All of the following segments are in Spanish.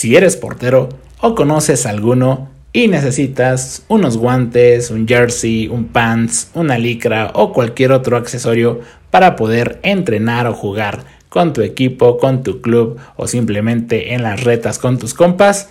Si eres portero o conoces alguno y necesitas unos guantes, un jersey, un pants, una licra o cualquier otro accesorio para poder entrenar o jugar con tu equipo, con tu club o simplemente en las retas con tus compas,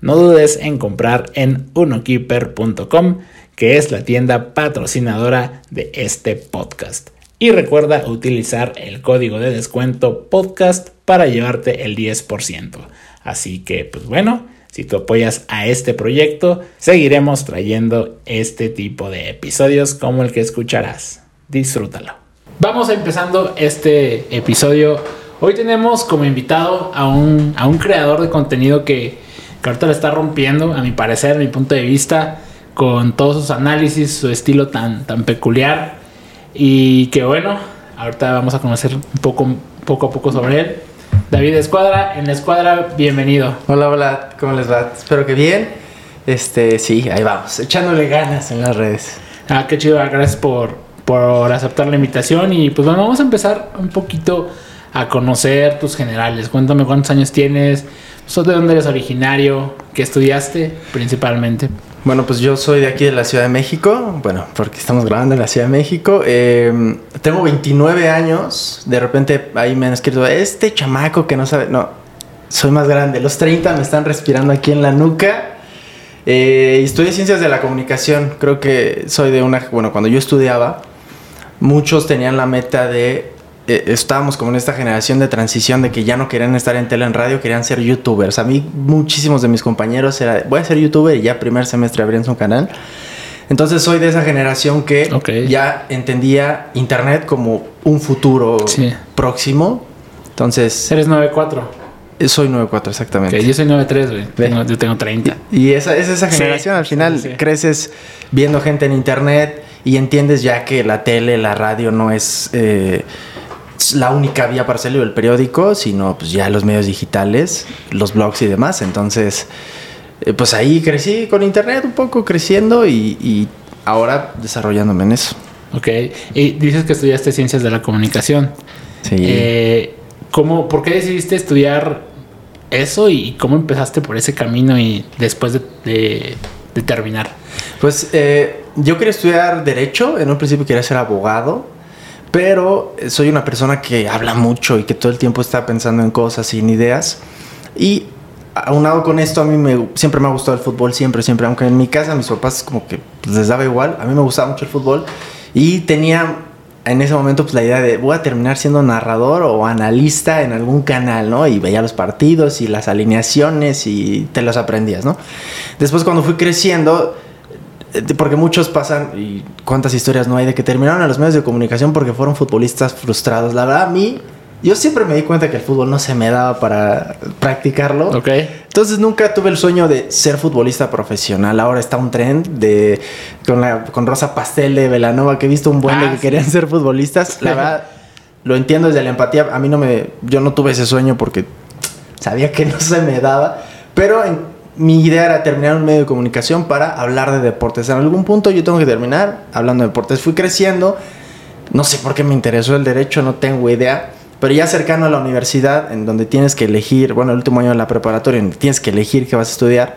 no dudes en comprar en unokeeper.com, que es la tienda patrocinadora de este podcast. Y recuerda utilizar el código de descuento podcast para llevarte el 10%. Así que, pues bueno, si tú apoyas a este proyecto, seguiremos trayendo este tipo de episodios como el que escucharás. Disfrútalo. Vamos empezando este episodio. Hoy tenemos como invitado a un, a un creador de contenido que, ahorita lo está rompiendo, a mi parecer, a mi punto de vista, con todos sus análisis, su estilo tan, tan peculiar. Y que bueno, ahorita vamos a conocer un poco, poco a poco sobre él. David Escuadra, en la Escuadra, bienvenido. Hola, hola, ¿cómo les va? Espero que bien. Este, sí, ahí vamos, echándole ganas en las redes. Ah, qué chido, gracias por, por aceptar la invitación. Y pues bueno, vamos a empezar un poquito a conocer tus generales. Cuéntame cuántos años tienes, ¿sos de dónde eres originario? ¿Qué estudiaste principalmente? Bueno, pues yo soy de aquí de la Ciudad de México, bueno, porque estamos grabando en la Ciudad de México. Eh, tengo 29 años, de repente ahí me han escrito, este chamaco que no sabe, no, soy más grande, los 30 me están respirando aquí en la nuca. Eh, estudié ciencias de la comunicación, creo que soy de una, bueno, cuando yo estudiaba, muchos tenían la meta de eh, estábamos como en esta generación de transición de que ya no querían estar en tele en radio, querían ser youtubers. A mí muchísimos de mis compañeros era, voy a ser youtuber y ya primer semestre abrían su canal. Entonces soy de esa generación que ya entendía internet como un futuro Sí. próximo. Entonces Eres 9'4". eh, soy 94 exactamente. Yo soy 9'3", güey. Yo tengo 30. Y esa es esa Sí, generación, al final sí. creces viendo gente en internet y entiendes ya que la tele, la radio no es eh, la única vía para salir el periódico, sino pues ya los medios digitales, los blogs y demás. Entonces, eh, pues ahí crecí con internet un poco creciendo y, y ahora desarrollándome en eso. Ok. Y dices que estudiaste ciencias de la comunicación. Sí. Eh, ¿cómo, ¿Por qué decidiste estudiar eso y cómo empezaste por ese camino y después de, de- de terminar? Pues eh, yo quería estudiar derecho, en un principio quería ser abogado, pero soy una persona que habla mucho y que todo el tiempo está pensando en cosas y en ideas. Y aunado con esto, a mí me, siempre me ha gustado el fútbol, siempre, siempre. Aunque en mi casa mis papás como que pues, les daba igual, a mí me gustaba mucho el fútbol. Y tenía en ese momento pues la idea de voy a terminar siendo narrador o analista en algún canal, ¿no? Y veía los partidos y las alineaciones y te los aprendías, ¿no? Después cuando fui creciendo, porque muchos pasan, y cuántas historias no hay, de que terminaron en los medios de comunicación porque fueron futbolistas frustrados. La verdad, a mí, yo siempre me di cuenta que el fútbol no se me daba para practicarlo. Ok. Entonces nunca tuve el sueño de ser futbolista profesional. Ahora está un trend de con, la, con Rosa Pastel de Velanova que he visto un buen de Ah, que querían ser futbolistas. La verdad, lo entiendo desde la empatía. A mí no me, yo no tuve ese sueño porque sabía que no se me daba. Pero en- mi idea era terminar un medio de comunicación para hablar de deportes. En algún punto yo tengo que terminar hablando de deportes. Fui creciendo. No sé por qué me interesó el derecho, no tengo idea. Pero ya cercano a la universidad, en donde tienes que elegir, bueno, el último año de la preparatoria, en donde tienes que elegir qué vas a estudiar,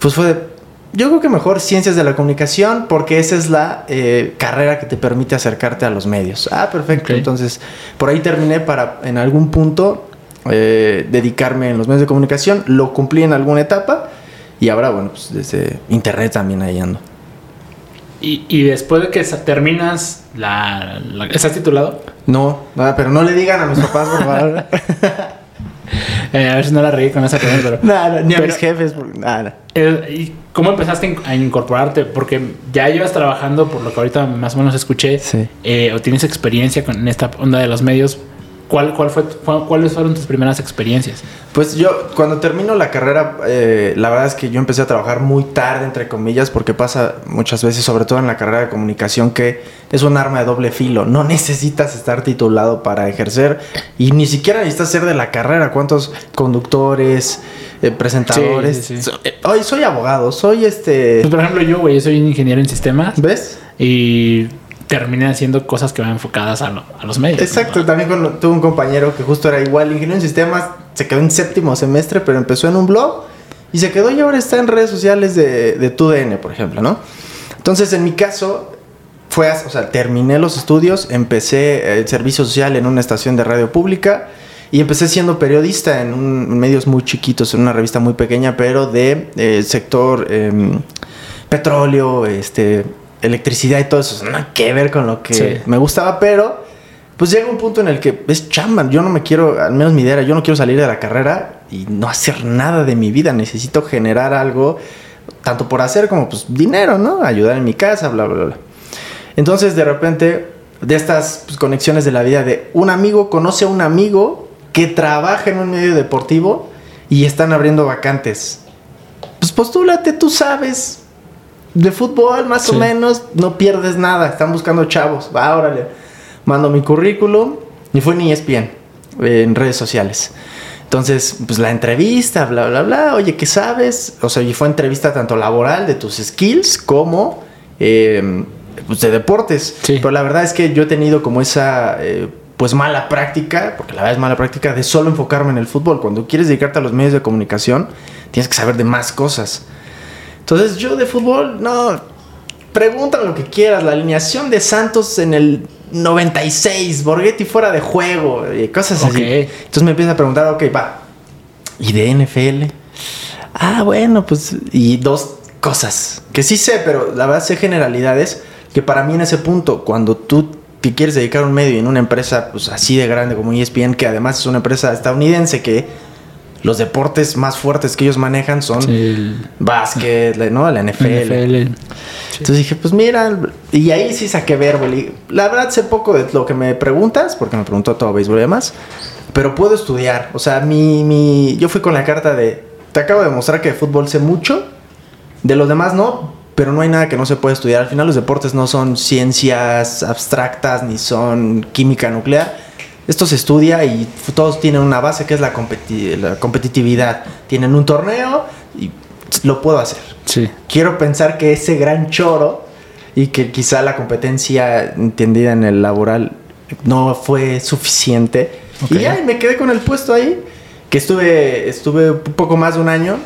pues fue, yo creo que mejor ciencias de la comunicación, porque esa es la eh, carrera que te permite acercarte a los medios. Ah, perfecto. Entonces, por ahí terminé para en algún punto eh, dedicarme en los medios de comunicación. Lo cumplí en alguna etapa y ahora, bueno, pues desde internet también ahí ando. Y, y después de que terminas la, la- ¿Estás titulado? No, nada, pero no le digan a mis papás, por favor. Eh, a ver si no la reí con esa pregunta, pero... nada, ni a Pero- mis jefes, nada. Eh, ¿y ¿Cómo empezaste a incorporarte? Porque ya llevas trabajando, por lo que ahorita más o menos escuché, Sí. eh, o tienes experiencia con esta onda de los medios. ¿Cuál, cuál fue, ¿Cuáles fueron tus primeras experiencias? Pues yo, cuando termino la carrera, eh, la verdad es que yo empecé a trabajar muy tarde, entre comillas, porque pasa muchas veces, sobre todo en la carrera de comunicación, que es un arma de doble filo. No necesitas estar titulado para ejercer y ni siquiera necesitas ser de la carrera. ¿Cuántos conductores, eh, presentadores? Sí, sí, sí. So- eh, Hoy soy abogado, soy este... Pues, por ejemplo, yo, güey, soy ingeniero en sistemas ¿Ves? y terminé haciendo cosas que van enfocadas a, lo- a los medios. Exacto, también tuve un compañero que justo era igual, ingeniero en sistemas, se quedó en séptimo semestre, pero empezó en un blog y se quedó y ahora está en redes sociales de, de TUDN, por ejemplo, ¿no? Entonces, en mi caso, fue, o sea, terminé los estudios, empecé el servicio social en una estación de radio pública y empecé siendo periodista en, un, medios muy chiquitos, en una revista muy pequeña, pero de eh, sector em, petróleo, este, electricidad y todo eso. Nada que ver con lo que me gustaba, pero pues llega un punto en el que es chamba. Yo no me quiero, al menos mi idea era, yo no quiero salir de la carrera y no hacer nada de mi vida. Necesito generar algo, tanto por hacer como pues dinero, ¿no? Ayudar en mi casa, bla, bla, bla. Entonces, de repente, de estas pues, conexiones de la vida, de un amigo conoce a un amigo que trabaja en un medio deportivo y están abriendo vacantes. Pues postúlate, tú sabes. De fútbol, más o menos, no pierdes nada. Están buscando chavos. Va, órale mando mi currículum y fue ni ESPN en redes sociales. Entonces, pues la entrevista, bla, bla, bla, oye, ¿qué sabes? O sea, y fue entrevista tanto laboral de tus skills como em, pues de deportes. Pero la verdad es que yo he tenido como esa, eh, pues mala práctica, porque la verdad es mala práctica, de solo enfocarme en el fútbol. Cuando quieres dedicarte a los medios de comunicación, tienes que saber de más cosas. Entonces, yo de fútbol, no, pregunta lo que quieras. La alineación de Santos en el 96, Borghetti fuera de juego, y cosas así. Entonces me empieza a preguntar, ok, va. ¿Y de NFL? Ah, bueno, pues. Y dos cosas que sí sé, pero la verdad sé generalidades. Que para mí en ese punto, cuando tú te quieres dedicar a un medio en una empresa pues, así de grande como ESPN, que además es una empresa estadounidense que los deportes más fuertes que ellos manejan son el... básquet, ¿no? La NFL. Entonces dije, pues mira, y ahí sí saqué verbo. La verdad sé poco de lo que me preguntas, porque me preguntó todo béisbol y demás, pero puedo estudiar. O sea, mi, mi, yo fui con la carta de, te acabo de mostrar que de fútbol sé mucho, de los demás no, pero no hay nada que no se pueda estudiar. Al final los deportes no son ciencias abstractas ni son química nuclear esto se estudia y todos tienen una base que es la, competitividad. Tienen un torneo y lo puedo hacer. Sí. Quiero pensar que ese gran choro y que quizá la competencia entendida en el laboral no fue suficiente. Y ya me quedé con el puesto ahí, que estuve, estuve un poco más de un año,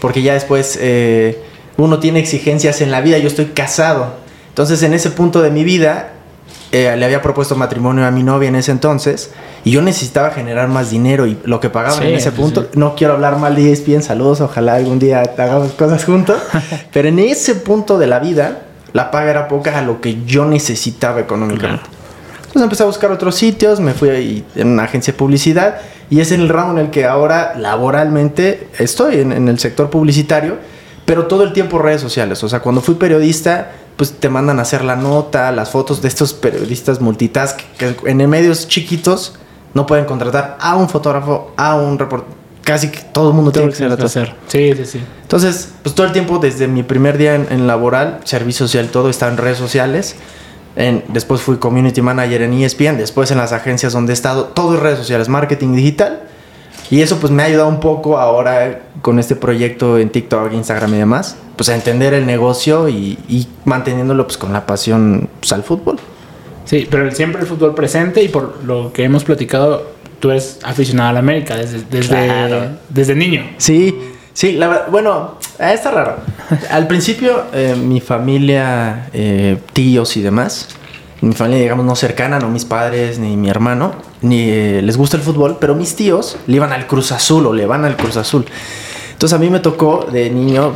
porque ya después eh, uno tiene exigencias en la vida, yo estoy casado. Entonces en ese punto de mi vida eh, le había propuesto matrimonio a mi novia en ese entonces y yo necesitaba generar más dinero y lo que pagaban en ese punto, no quiero hablar mal de ESPN, saludos, ojalá algún día hagamos cosas juntos, pero en ese punto de la vida la paga era poca a lo que yo necesitaba económicamente. Entonces empecé a buscar otros sitios, me fui en una agencia de publicidad y es en el ramo en el que ahora laboralmente estoy, en, en el sector publicitario, pero todo el tiempo redes sociales. O sea, cuando fui periodista pues te mandan a hacer la nota, las fotos de estos periodistas multitask que en medios chiquitos no pueden contratar a un fotógrafo, a un reportero. Casi que todo el mundo tiene que ser hacer. Sí, sí, sí. Entonces, pues todo el tiempo, desde mi primer día en, laboral, servicio social, todo está en redes sociales. En, después fui community manager en ESPN, después en las agencias donde he estado, todo es redes sociales, marketing digital. Y eso pues me ha ayudado un poco ahora con este proyecto en TikTok, Instagram y demás, pues a entender el negocio y, manteniéndolo pues con la pasión pues, al fútbol. Sí, pero siempre el fútbol presente y por lo que hemos platicado, tú eres aficionado a la América desde, desde, desde niño. Sí, sí, la, bueno, está raro. Al principio eh, mi familia, eh, tíos y demás, mi familia, digamos, no cercana, no mis padres ni mi hermano, ni eh, les gusta el fútbol, pero mis tíos le iban al Cruz Azul o le van al Cruz Azul. Entonces a mí me tocó de niño,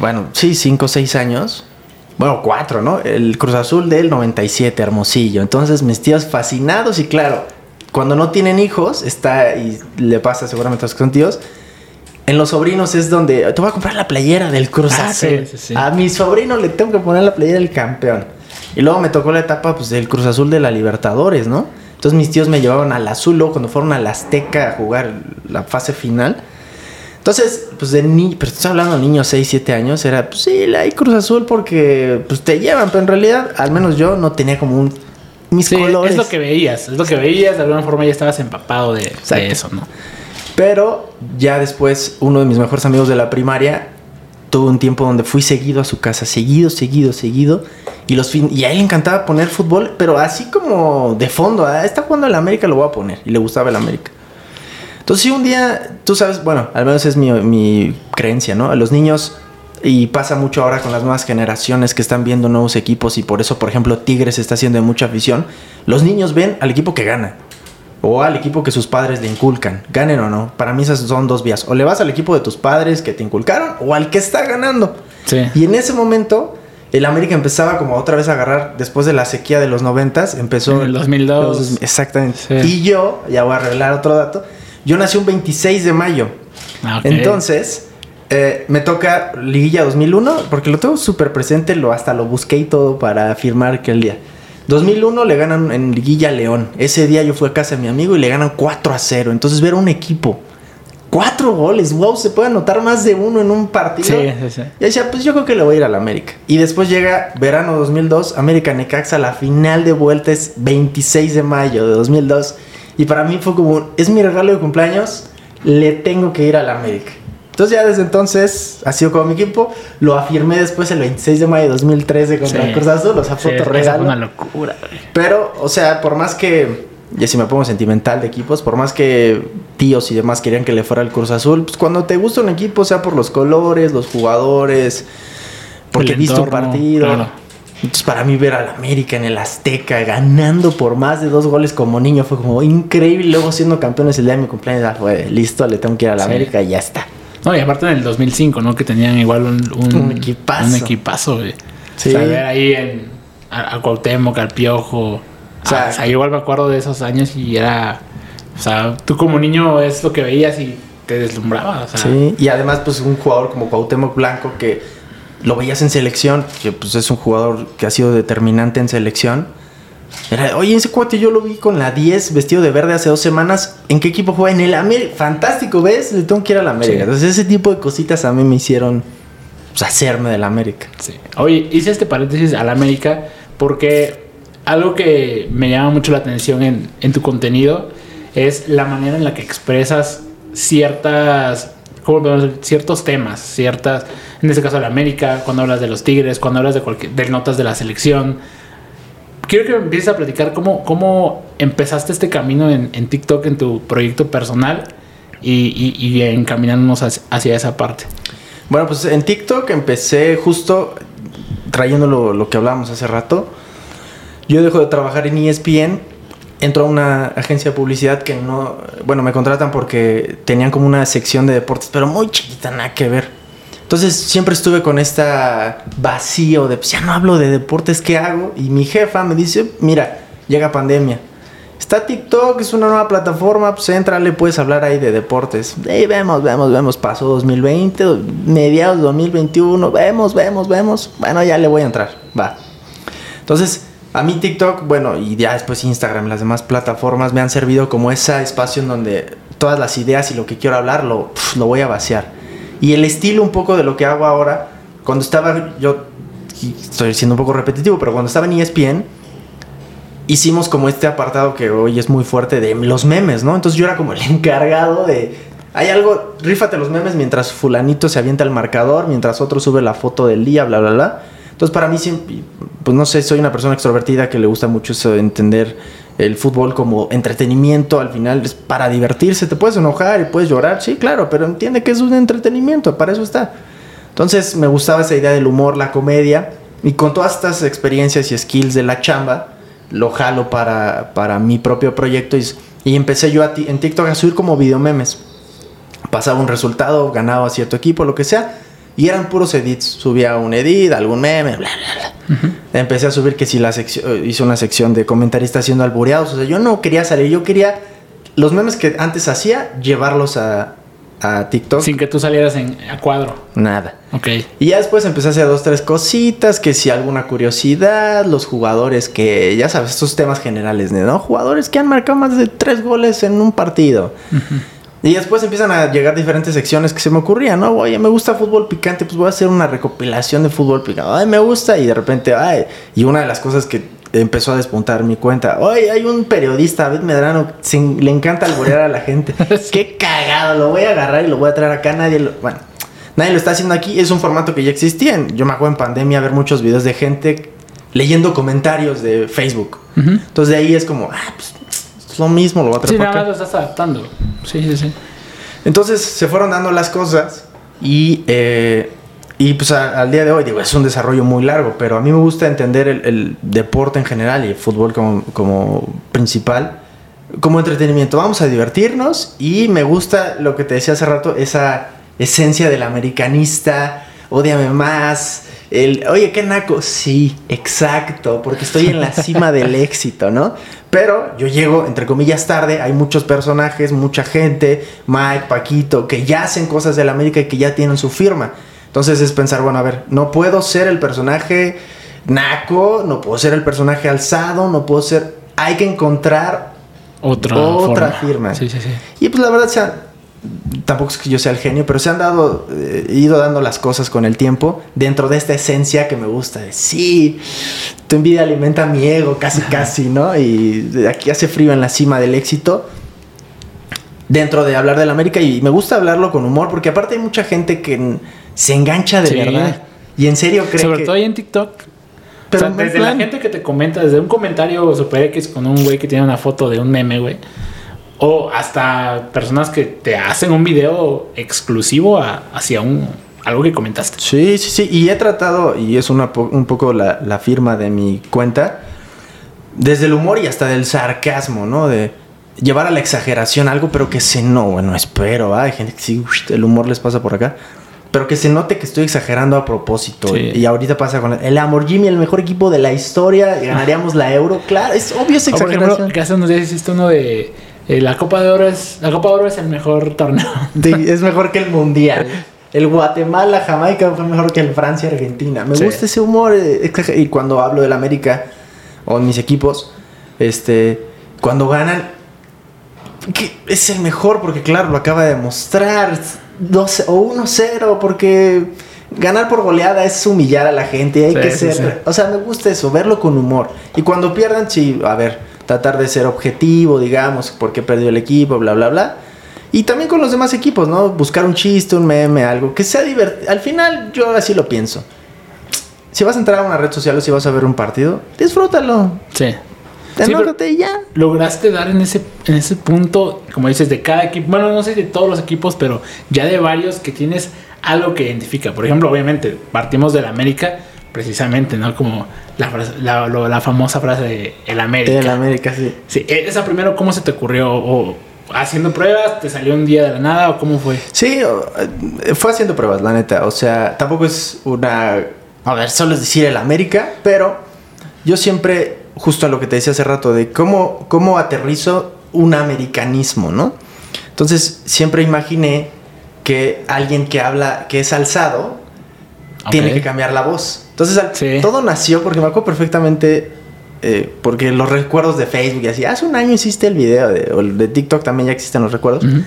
bueno, sí, cinco o seis años, bueno, cuatro, ¿no? El Cruz Azul del 97, Hermosillo. Entonces mis tíos fascinados y claro, cuando no tienen hijos, está, y le pasa seguramente a los tíos, en los sobrinos es donde te voy a comprar la playera del Cruz ah, Azul. A mi sobrino le tengo que poner la playera del campeón. Y luego me tocó la etapa pues, del Cruz Azul de la Libertadores, ¿no? Entonces mis tíos me llevaban al Azul, luego cuando fueron al Azteca a jugar la fase final. Entonces, pues de ni, pero estoy hablando de niños 6, 7 años, era, pues sí, la Cruz Azul porque pues te llevan, pero en realidad, al menos yo no tenía como un mis colores. Es lo que veías, es lo que veías, de alguna forma ya estabas empapado de, de, eso, ¿no? Pero ya después, uno de mis mejores amigos de la primaria tuvo un tiempo donde fui seguido a su casa, seguido, seguido, seguido. Y, los y a él le encantaba poner fútbol, pero así como de fondo. Ah, está jugando el América, lo voy a poner. Y le gustaba el América. Entonces, si un día, tú sabes, bueno, al menos es mi, mi creencia, ¿no? A los niños, y pasa mucho ahora con las nuevas generaciones que están viendo nuevos equipos y por eso, por ejemplo, Tigres está haciendo de mucha afición. Los niños ven al equipo que gana o al equipo que sus padres le inculcan, ganen o no. Para mí esas son dos vías. O le vas al equipo de tus padres que te inculcaron o al que está ganando. Sí. Y en ese momento el América empezaba como otra vez a agarrar después de la sequía de los noventas, empezó En el 2002. los- exactamente. Sí. Y yo, ya voy a revelar otro dato, yo nací un 26 de mayo. Ah. Entonces, eh, me toca Liguilla 2001, porque lo tengo súper presente, lo, hasta lo busqué y todo para afirmar que el día. 2001 le ganan en Liguilla León. Ese día yo fui a casa de mi amigo y le ganan 4 a 0. Entonces ver un equipo, cuatro goles, wow, se puede anotar más de uno en un partido. Sí, sí, sí. Y decía, pues yo creo que le voy a ir al América. Y después llega verano 2002, América Necaxa, la final de vuelta es 26 de mayo de 2002. Y para mí fue como, es mi regalo de cumpleaños, le tengo que ir al América. Entonces ya desde entonces ha sido como mi equipo. Lo afirmé después el 26 de mayo de 2013 contra Sí. el Cruz Azul, o sea, Sí, fue fue regalo. una locura, güey. Pero, o sea, por más que, ya si me pongo sentimental de equipos, por más que tíos y demás querían que le fuera el Cruz Azul, pues cuando te gusta un equipo, sea por los colores, los jugadores, porque El viste un partido. claro. Entonces, para mí ver al América en el Azteca ganando por más de dos goles como niño fue como increíble. Luego siendo campeones el día de mi cumpleaños, ya fue listo, le tengo que ir a la Sí. América y ya está. No, y aparte en el 2005, ¿no? Que tenían igual un, un, Un equipazo. Un equipazo, güey. Sí. O sea, ver ahí en, a, a Cuauhtémoc, al Piojo. O sea, Ah, o sea, yo igual me acuerdo de esos años y era... O sea, tú como niño es lo que veías y te deslumbraba. O sea, Sí, y además, pues un jugador como Cuauhtémoc Blanco que lo veías en selección, que pues es un jugador que ha sido determinante en selección. Era, oye, ese cuate yo lo vi con la 10 vestido de verde hace dos semanas. ¿En qué equipo juega? En el América. Fantástico, ¿ves? Le tengo que ir a la América. Sí. Entonces, ese tipo de cositas a mí me hicieron pues, hacerme del América. Sí. Oye, hice este paréntesis al América porque algo que me llama mucho la atención en, en tu contenido es la manera en la que expresas ciertas. Ciertos temas, ciertas, en este caso de la América, cuando hablas de los Tigres, cuando hablas de cualquier, de notas de la selección. Quiero que me empieces a platicar cómo, cómo empezaste este camino en, en TikTok, en tu proyecto personal y, y, y encaminándonos hacia, hacia esa parte. Bueno, pues en TikTok empecé justo trayendo lo, lo que hablábamos hace rato. Yo dejo de trabajar en ESPN, entro a una agencia de publicidad que no, bueno, me contratan porque tenían como una sección de deportes, pero muy chiquita, nada que ver. Entonces siempre estuve con esta vacío de, pues ya no hablo de deportes, ¿qué hago? Y mi jefa me dice, mira, llega pandemia. Está TikTok, es una nueva plataforma, pues entrale, puedes hablar ahí de deportes. Ey, vemos, vemos, vemos, pasó 2020, mediados de 2021, vemos, vemos, vemos. Bueno, ya le voy a entrar, va. Entonces, a mí TikTok, bueno, y ya después Instagram, las demás plataformas me han servido como ese espacio en donde todas las ideas y lo que quiero hablar lo, lo voy a vaciar. Y el estilo un poco de lo que hago ahora, cuando estaba yo, estoy siendo un poco repetitivo, pero cuando estaba en ESPN, hicimos como este apartado que hoy es muy fuerte de los memes, ¿no? Entonces yo era como el encargado de... Hay algo, rífate los memes mientras fulanito se avienta el marcador, mientras otro sube la foto del día, bla, bla, bla. Entonces para mí siempre, pues no sé, soy una persona extrovertida que le gusta mucho eso de entender el fútbol como entretenimiento, al final es para divertirse, te puedes enojar y puedes llorar, sí, claro, pero entiende que es un entretenimiento, para eso está. Entonces me gustaba esa idea del humor, la comedia, y con todas estas experiencias y skills de la chamba, lo jalo para, para mi propio proyecto y, y empecé yo a en TikTok a subir como videomemes. Pasaba un resultado, ganaba cierto equipo, lo que sea, y eran puros edits. Subía un edit, algún meme, bla, bla, bla. Empecé a subir que si la sección, hice una sección de comentaristas siendo albureados. O sea, yo no quería salir, yo quería los memes que antes hacía, llevarlos a, a TikTok. Sin que tú salieras en, a cuadro. Nada. Ok. Y ya después empecé a hacer dos, tres cositas, que si alguna curiosidad, los jugadores que, ya sabes, estos temas generales, ¿no? Jugadores que han marcado más de tres goles en un partido. Y después empiezan a llegar diferentes secciones que se me ocurrían, ¿no? Oye, me gusta fútbol picante, pues voy a hacer una recopilación de fútbol picante. Ay, me gusta. Y de repente, ay, y una de las cosas que empezó a despuntar mi cuenta. Oye, hay un periodista, David Medrano, sin- le encanta alborear a la gente. Qué cagado, lo voy a agarrar y lo voy a traer acá. Nadie lo, bueno, nadie lo está haciendo aquí. Es un formato que ya existía. Yo me acuerdo en pandemia ver muchos videos de gente leyendo comentarios de Facebook. Entonces de ahí es como, ah, pues Es lo mismo, lo va a traer Sí, nada más lo estás adaptando. Sí, sí, sí. Entonces se fueron dando las cosas y, eh, y pues a- al día de hoy, digo, es un desarrollo muy largo, pero a mí me gusta entender el, el deporte en general y el fútbol como, como principal, como entretenimiento. Vamos a divertirnos y me gusta lo que te decía hace rato, esa esencia del americanista, odiame más. El, oye, qué naco. Sí, exacto, porque estoy en la cima del éxito, ¿no? Pero yo llego, entre comillas, tarde. Hay muchos personajes, mucha gente, Mike, Paquito, que ya hacen cosas del América y que ya tienen su firma. Entonces es pensar, bueno, a ver, no puedo ser el personaje naco, no puedo ser el personaje alzado, no puedo ser. Hay que encontrar Otra, Otra forma. firma. Sí, sí, sí. y pues la verdad, se han- tampoco es que yo sea el genio, pero se han dado, eh, ido dando las cosas con el tiempo dentro de esta esencia que me gusta. De, sí, tu envidia alimenta mi ego, casi, casi, ¿no? Y de aquí hace frío en la cima del éxito. Dentro de hablar del América y me gusta hablarlo con humor porque aparte hay mucha gente que se engancha de Sí. verdad y en serio cree Sobre que todo ahí en TikTok. Pero o en sea, desde la gente que te comenta, desde un comentario super X con un güey que tiene una foto de un meme, güey. O hasta personas que te hacen un video exclusivo a- hacia un algo que comentaste. Sí, sí, sí. Y he tratado, y es una po- un poco la, la firma de mi cuenta, desde el humor y hasta del sarcasmo, ¿no? De llevar a la exageración algo, pero que se no, bueno, espero, ¿ah? hay gente que sí, el humor les pasa por acá. Pero que se note que estoy exagerando a propósito. Sí. Y ahorita pasa con el, el Lamborghini, el mejor equipo de la historia, ganaríamos la Euro. Claro, es obvio esa O, por ejemplo, exageración. que hace unos días hiciste uno de eh, la Copa de Oro es la Copa de Oro es el mejor torneo. Sí, es mejor que el mundial. El Guatemala, Jamaica fue mejor que el Francia, Argentina. Me Sí. gusta ese humor. eh, Y cuando hablo del América o mis equipos, este, cuando ganan, que es el mejor porque, claro, lo acaba de demostrar. 12 o 1-0, porque ganar por goleada es humillar a la gente. Hay Sí, que sí, ser. sí. O sea, me gusta eso, verlo con humor. Y cuando pierdan, sí, a ver, tratar de ser objetivo, digamos, porque perdió el equipo, bla, bla, bla. Y también con los demás equipos, ¿no? Buscar un chiste, un meme, algo que sea divertido. Al final, yo así lo pienso. Si vas a entrar a una red social o si vas a ver un partido, disfrútalo. Sí. Sí, y ya. lograste dar en ese, en ese punto, como dices, de cada equipo, bueno, no sé de todos los equipos, pero ya de varios que tienes algo que identifica. Por ejemplo, obviamente, partimos del América, precisamente, ¿no? Como la, frase- la, lo- la famosa frase de el América. El América, sí. Sí, e- esa primero, ¿cómo se te ocurrió? ¿O haciendo pruebas, te salió un día de la nada o cómo fue? Sí, eh, fue haciendo pruebas, la neta. O sea, tampoco es una. A ver, solo es decir el América, pero yo siempre, justo a lo que te decía hace rato, de cómo, cómo aterrizo un americanismo, ¿no? Entonces, siempre imaginé que alguien que habla, que es alzado, tiene que cambiar la voz. Entonces, Sí. todo nació porque me acuerdo perfectamente. eh, porque los recuerdos de Facebook y así, hace un año hiciste el video de, o el de TikTok también ya existen los recuerdos. Ujú.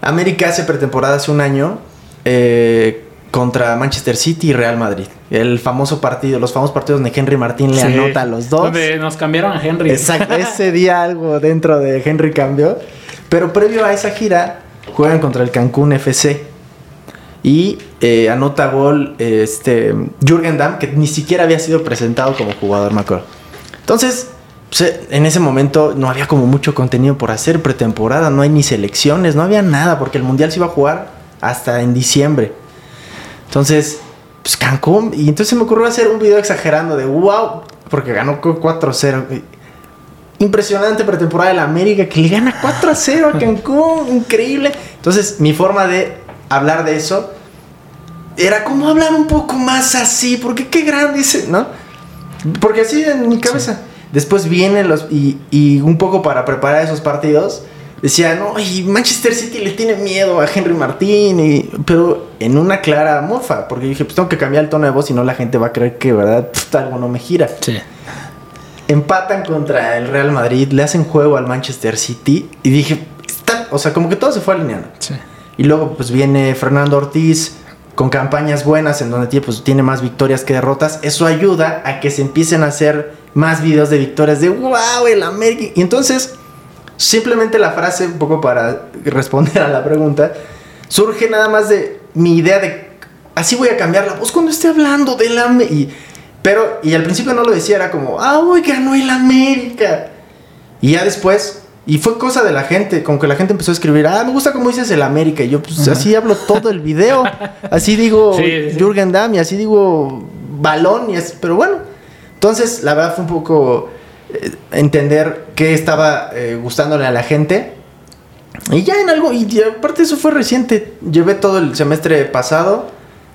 América hace pretemporada hace un año eh, contra Manchester City y Real Madrid. El famoso partido, los famosos partidos donde Henry Martín le Sí. anota a los dos. Donde nos cambiaron a Henry. Exacto, ese día algo dentro de Henry cambió. Pero previo a esa gira, juegan contra el Cancún FC. Y eh, anota gol eh, este, Jürgen Damm, que ni siquiera había sido presentado como jugador, me acuerdo. Entonces, pues, en ese momento no había como mucho contenido por hacer pretemporada, no hay ni selecciones, no había nada, porque el Mundial se iba a jugar hasta en diciembre. Entonces, pues Cancún, y entonces se me ocurrió hacer un video exagerando de wow, porque ganó con 4-0. Impresionante pretemporada de la América que le gana 4-0 a Cancún, increíble. Entonces, mi forma de hablar de eso era como hablar un poco más así, porque qué grande ese, ¿no? Porque así en mi cabeza. Después vienen los. Y, y un poco para preparar esos partidos. Decía, no, y Manchester City le tiene miedo a Henry Martín. y- pero en una clara mofa. Porque dije, pues tengo que cambiar el tono de voz. Si no, la gente va a creer que, ¿verdad? Pff, algo no me gira. Sí. Empatan contra el Real Madrid. Le hacen juego al Manchester City. Y dije, está, o sea, como que todo se fue alineando. Sí. Y luego pues viene Fernando Ortiz con campañas buenas en donde pues, tiene más victorias que derrotas. Eso ayuda a que se empiecen a hacer más videos de victorias de wow, el América. Y entonces, simplemente la frase, un poco para responder a la pregunta, surge nada más de mi idea de así voy a cambiar la voz cuando esté hablando del América. Pero, y al principio no lo decía, era como, ah, hoy ganó el América. Y ya después Y fue cosa de la gente, como que la gente empezó a escribir, ah, me gusta cómo dices el América. Y yo, pues así hablo todo el video. Así digo Sí, sí, sí. Jürgen Damm y así digo balón. Y es, pero bueno, entonces la verdad fue un poco eh, entender qué estaba eh, gustándole a la gente. Y ya en algo, y aparte eso fue reciente. Llevé todo el semestre pasado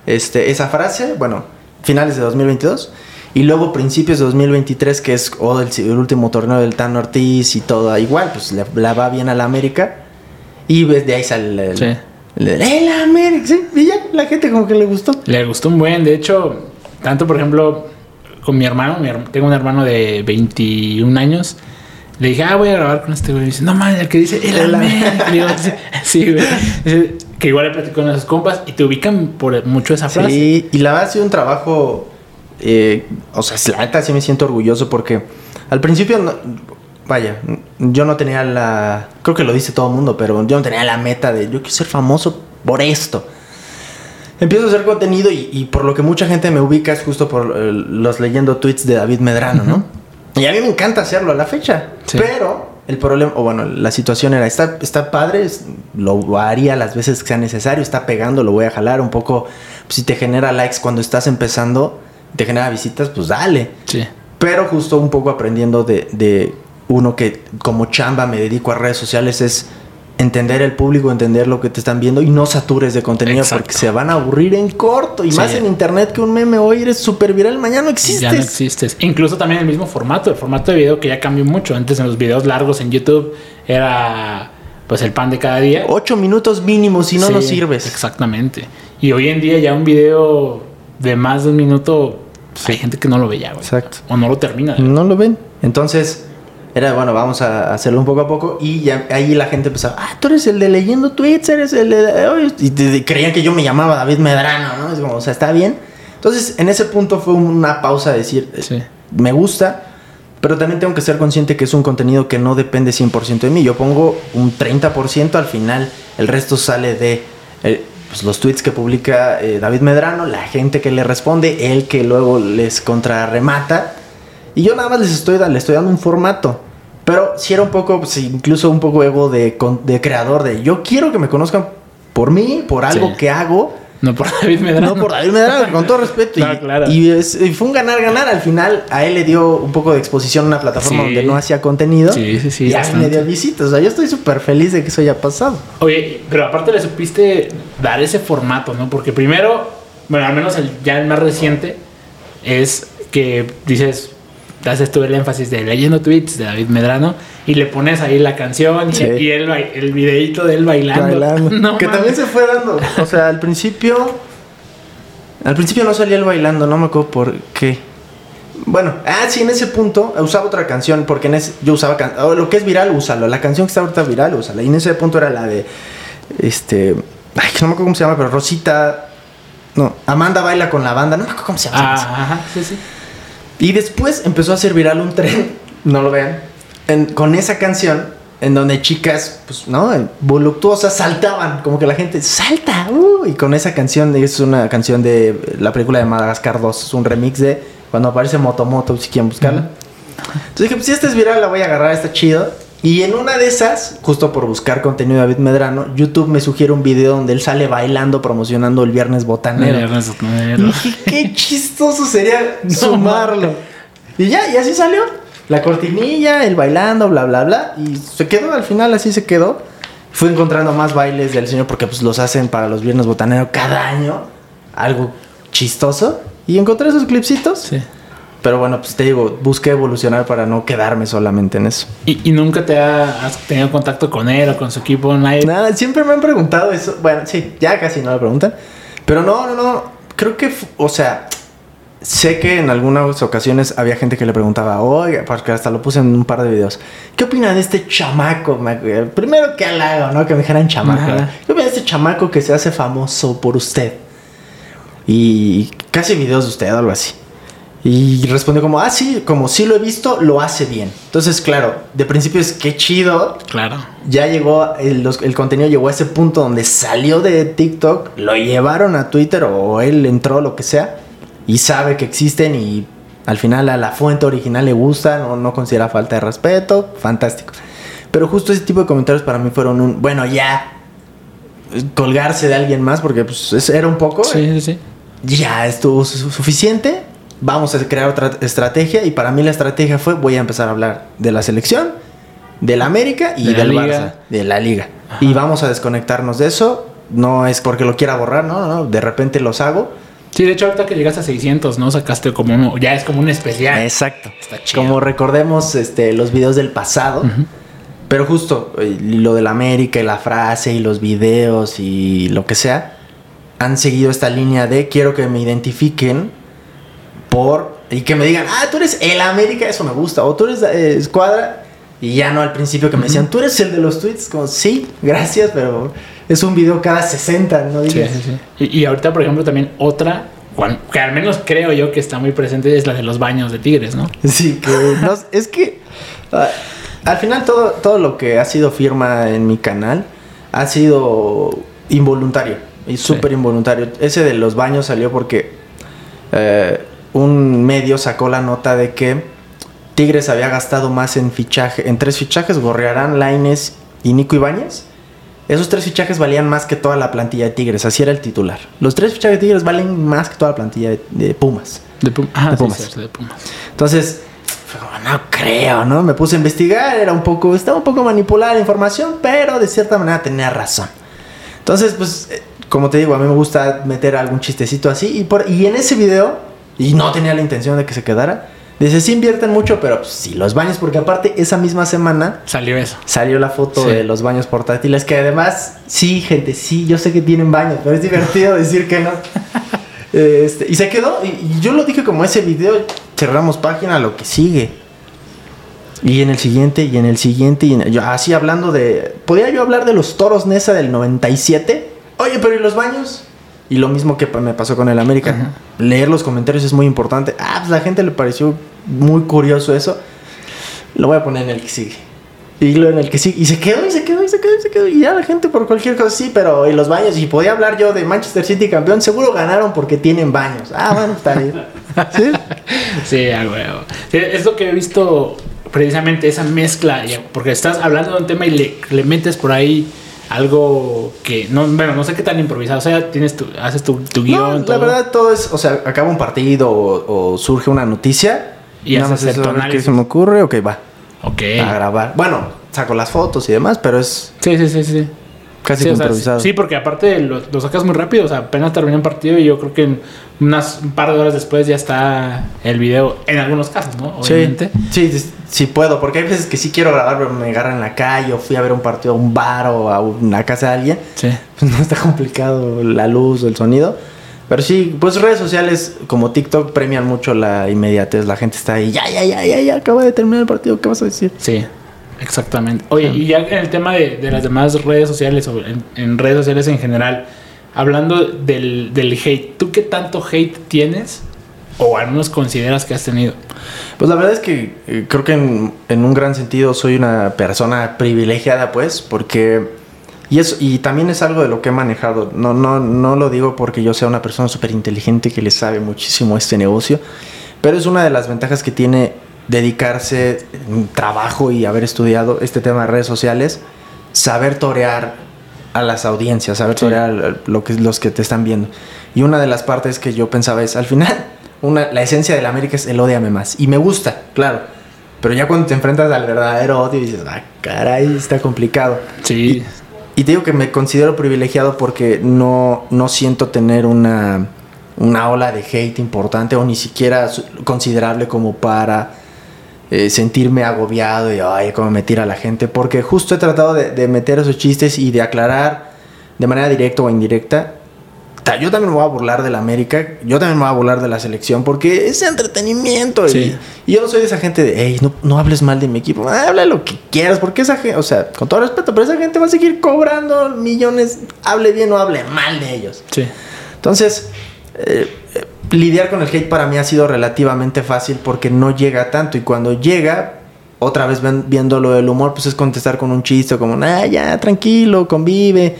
este, esa frase, bueno, finales de 2022. Y luego principios de 2023, que es oh, el, el último torneo del Tano Ortiz y todo igual, pues le, la va bien a la América. Y de ahí sale el, Sí. el, el- el América, sí, y ya la gente como que le gustó. Le gustó un buen, de hecho, tanto por ejemplo con mi hermano, mi her- tengo un hermano de 21 años. Le dije, ah, voy a grabar con este güey. Y dice, no mames, el que dice el El América. Digo, sí, sí, güey. Dice, que igual le platico con esos compas y te ubican por mucho esa frase. Sí, y la verdad ha sido un trabajo. Eh, o sea, la neta sí me siento orgulloso porque al principio, no- vaya, yo no tenía la. Creo que lo dice todo el mundo, pero yo no tenía la meta de yo quiero ser famoso por esto. Empiezo a hacer contenido y, y por lo que mucha gente me ubica es justo por eh, los leyendo tweets de David Medrano, ¿no? Y a mí me encanta hacerlo a la fecha. Sí. Pero el problema, o bueno, la situación era, está, está padre, lo haría las veces que sea necesario, está pegando, lo voy a jalar un poco. pues, si te genera likes cuando estás empezando, te genera visitas, pues dale. Sí. Pero justo un poco aprendiendo de, de uno que como chamba me dedico a redes sociales es entender el público, entender lo que te están viendo y no satures de contenido Exacto. porque se van a aburrir en corto. Y Sí. más en internet que un meme hoy eres súper viral, mañana no existes. Ya no existes. Incluso también el mismo formato, el formato de video que ya cambió mucho. Antes en los videos largos en YouTube era pues el pan de cada día. Ocho minutos mínimo, si no, Sí, no sirves. Exactamente. Y hoy en día ya un video de más de un minuto, pues, hay gente que no lo ve ya, güey. Exacto. O no lo termina. No lo ven. Entonces, era bueno, vamos a hacerlo un poco a poco. Y ya ahí la gente empezaba, ah, tú eres el de leyendo tweets, eres el de. Oye", Y te- te- creían que yo me llamaba David Medrano, ¿no? Es como, o sea, está bien. Entonces, en ese punto fue una pausa de decir, eh, Sí. me gusta, pero también tengo que ser consciente que es un contenido que no depende 100% de mí. Yo pongo un 30%, al final el resto sale de eh, pues, los tweets que publica eh, David Medrano, la gente que le responde, él que luego les contrarremata. Y yo nada más les estoy, da- le estoy dando un formato. Pero si era un poco, pues, incluso un poco ego de, con- de creador, de yo quiero que me conozcan por mí, por algo Sí. que hago. No por David Medrano. No por David Medrano, con todo respeto. Y, claro. y es- y fue un ganar-ganar. Al final, a él le dio un poco de exposición a una plataforma Sí. donde no hacía contenido. Sí, sí, sí, Y a mí me dio visitas. O sea, yo estoy súper feliz de que eso haya pasado. Oye, pero aparte le supiste dar ese formato, ¿no? Porque primero, bueno, al menos el, ya el más reciente es que dices, haces tú el énfasis de leyendo tweets de David Medrano y le pones ahí la canción y, Sí. y el, bai- el videíto de él bailando. Bailando. No que mames. también se fue dando. O sea, al principio. Al principio no salía él bailando, no me acuerdo por qué. Bueno, ah, sí, en ese punto usaba otra canción, porque en ese, yo usaba can- oh, lo que es viral, úsalo. La canción que está ahorita viral, úsala. Y en ese punto era la de. Este. Ay, que no me acuerdo cómo se llama, pero Rosita. No, Amanda baila con la banda, no me acuerdo cómo se llama. Ah, ajá, sí, sí. Y después empezó a hacer viral un tren, no lo vean, en- con esa canción en donde chicas, pues, ¿no? Voluptuosas saltaban, como que la gente salta, uh, y con esa canción, es una canción de la película de Madagascar 2, es un remix de cuando aparece Motomoto, si quieren buscarla. Entonces dije, pues si esta es viral, la voy a agarrar, está chido. Y en una de esas, justo por buscar contenido de David Medrano, YouTube me sugiere un video donde él sale bailando, promocionando el Viernes Botanero. Viernes Y botanero. dije, qué chistoso sería No sumarlo. Y ya, y así salió. La cortinilla, el bailando, bla, bla, bla. Y se quedó, al final así se quedó. Fui encontrando más bailes del señor porque pues los hacen para los viernes botanero cada año. Algo chistoso. Y encontré esos clipsitos. Sí. Pero bueno, pues te digo, busqué evolucionar para no quedarme solamente en eso. ¿Y, y nunca te ha, has tenido contacto con él o con su equipo? Nadie. Nada, siempre me han preguntado eso. Bueno, sí, ya casi no lo preguntan. Pero no, no, no. Creo que, o sea, sé que en algunas ocasiones había gente que le preguntaba, oiga, porque hasta lo puse en un par de videos. ¿Qué opina de este chamaco? Me- Primero que halago, ¿no? Que me dijeran chamaco. Ajá. ¿Qué opina de este chamaco que se hace famoso por usted? Y casi videos de usted o algo así. Y respondió como, ah, sí, como sí lo he visto, lo hace bien. Entonces, claro, de principio es que chido, Claro. ya llegó, el, los- el contenido llegó a ese punto donde salió de TikTok, lo llevaron a Twitter o él entró, lo que sea, y sabe que existen y al final a la fuente original le gusta, no, no considera falta de respeto, fantástico. Pero justo ese tipo de comentarios para mí fueron un, bueno, ya, colgarse de alguien más, porque pues era un poco, Sí, sí, sí. ya estuvo su- suficiente, vamos a crear otra estrategia y para mí la estrategia fue, voy a empezar a hablar de la selección, de la América y De del liga. Barça, de la liga. Y vamos a desconectarnos de eso, no es porque lo quiera borrar, no, no, de repente los hago. Sí, de hecho, ahorita que llegaste a 600, ¿no? Sacaste como uno, ya es como un especial. Exacto. Está chido. Como recordemos este, los videos del pasado. Pero justo eh, lo de la América y la frase y los videos y lo que sea han seguido esta línea de quiero que me identifiquen por y que me digan, ah, tú eres el América, eso me gusta, o tú eres eh, Escuadra. Y ya no al principio que me decían, tú eres el de los tweets, como sí, gracias, pero es un video cada 60, no Sí, digas. sí, sí. Y, y ahorita, por ejemplo, también otra, que al menos creo yo que está muy presente, es la de los baños de tigres, ¿no? Sí, que no- es que ah, al final todo, todo lo que ha sido firma en mi canal ha sido involuntario y súper involuntario. Ese de los baños salió porque eh, un medio sacó la nota de que Tigres había gastado más en fichaje, en tres fichajes, Gorriarán, Laines y Nico Ibáñez. Esos tres fichajes valían más que toda la plantilla de Tigres, así era el titular. Los tres fichajes de Tigres valen más que toda la plantilla de, de Pumas. De Pum- ah, De sí, Pumas. cierto, de Pumas. Entonces, fue como, no creo, ¿no? Me puse a investigar, era un poco, estaba un poco manipulada la información, pero de cierta manera tenía razón. Entonces, pues, eh, como te digo, a mí me gusta meter algún chistecito así. Y, por, y en ese video, y no tenía la intención de que se quedara, dice, sí invierten mucho, pero pues, sí, los baños, porque aparte esa misma semana Salió eso. salió la foto Sí. de los baños portátiles, que además, sí, gente, sí, yo sé que tienen baños, pero es divertido decir que no. Este, y se quedó, y, y yo lo dije como ese video, cerramos página, lo que sigue. Y en el siguiente, y en el siguiente, y en- yo así hablando de... ¿Podría yo hablar de los toros Nesa del 97? Oye, pero ¿y los baños? Y lo mismo que me pasó con el América. Ajá. Leer los comentarios es muy importante. Ah, pues la gente le pareció muy curioso eso. Lo voy a poner en el que sigue. Y lo en el que sigue. Y se quedó, y se quedó, y se quedó, y se quedó. Y ya la gente por cualquier cosa, sí, pero y los baños. Y podía hablar yo de Manchester City campeón. Seguro ganaron porque tienen baños. Ah, bueno, está bien. ¿Sí? Sí, a huevo. Sí, es lo que he visto precisamente esa mezcla, porque estás hablando de un tema y le, le metes por ahí algo que no, bueno, no sé qué tan improvisado, o sea, tienes tu, haces tu, tu No, guion, la todo. verdad todo es, o sea, acaba un partido o, o surge una noticia. Y nada haces más es el a ver qué se me ocurre. Ok, va. Ok. A grabar. Bueno, saco las fotos y demás, pero es Sí, sí, sí, sí. casi Sí, o sea, improvisado. sí, porque aparte lo, lo sacas muy rápido, o sea, apenas termina el partido y yo creo que en unas un par de horas después ya está el video, en algunos casos, ¿no? Obviamente. Sí, sí, sí puedo, porque hay veces que sí quiero grabar, pero me agarran en la calle o fui a ver un partido a un bar o a una casa de alguien. Sí. Pues no está complicado la luz o el sonido. Pero sí, pues redes sociales como TikTok premian mucho la inmediatez. La gente está ahí, ya, ya, ya, ya, ya, acaba de terminar el partido, ¿qué vas a decir? Sí, exactamente. Oye, y ya en el tema de, de las demás redes sociales o en, en redes sociales en general, hablando del, del hate, ¿tú qué tanto hate tienes o al menos consideras que has tenido? Pues la verdad es que eh, creo que en, en un gran sentido soy una persona privilegiada, pues, porque... Y, eso, y también es algo de lo que he manejado. No, no, no lo digo porque yo sea una persona súper inteligente que le sabe muchísimo este negocio, pero es una de las ventajas que tiene dedicarse trabajo y haber estudiado este tema de redes sociales, saber torear a las audiencias, saber Sí. torear a lo que, los que te están viendo. Y una de las partes que yo pensaba es, al final, una, la esencia de la América es el odiame más. Y me gusta, claro. Pero ya cuando te enfrentas al verdadero odio dices, ah, caray, está complicado. Sí, Y te digo que me considero privilegiado porque no, no siento tener una, una ola de hate importante o ni siquiera considerable como para eh, sentirme agobiado y ay, cómo me tira la gente. Porque justo he tratado de, de meter esos chistes y de aclarar de manera directa o indirecta. Ta- Yo también me voy a burlar de la América, yo también me voy a burlar de la selección porque es entretenimiento. y- Sí. Y, yo no soy de esa gente de, hey, no, no hables mal de mi equipo, habla lo que quieras, porque esa gente, o sea, con todo respeto, pero esa gente va a seguir cobrando millones, hable bien o hable mal de ellos. sí. Entonces, eh, lidiar con el hate para mí ha sido relativamente fácil porque no llega tanto. Y cuando llega, otra vez ven- viendo lo del humor, pues es contestar con un chiste, como, ah, ya, tranquilo, convive.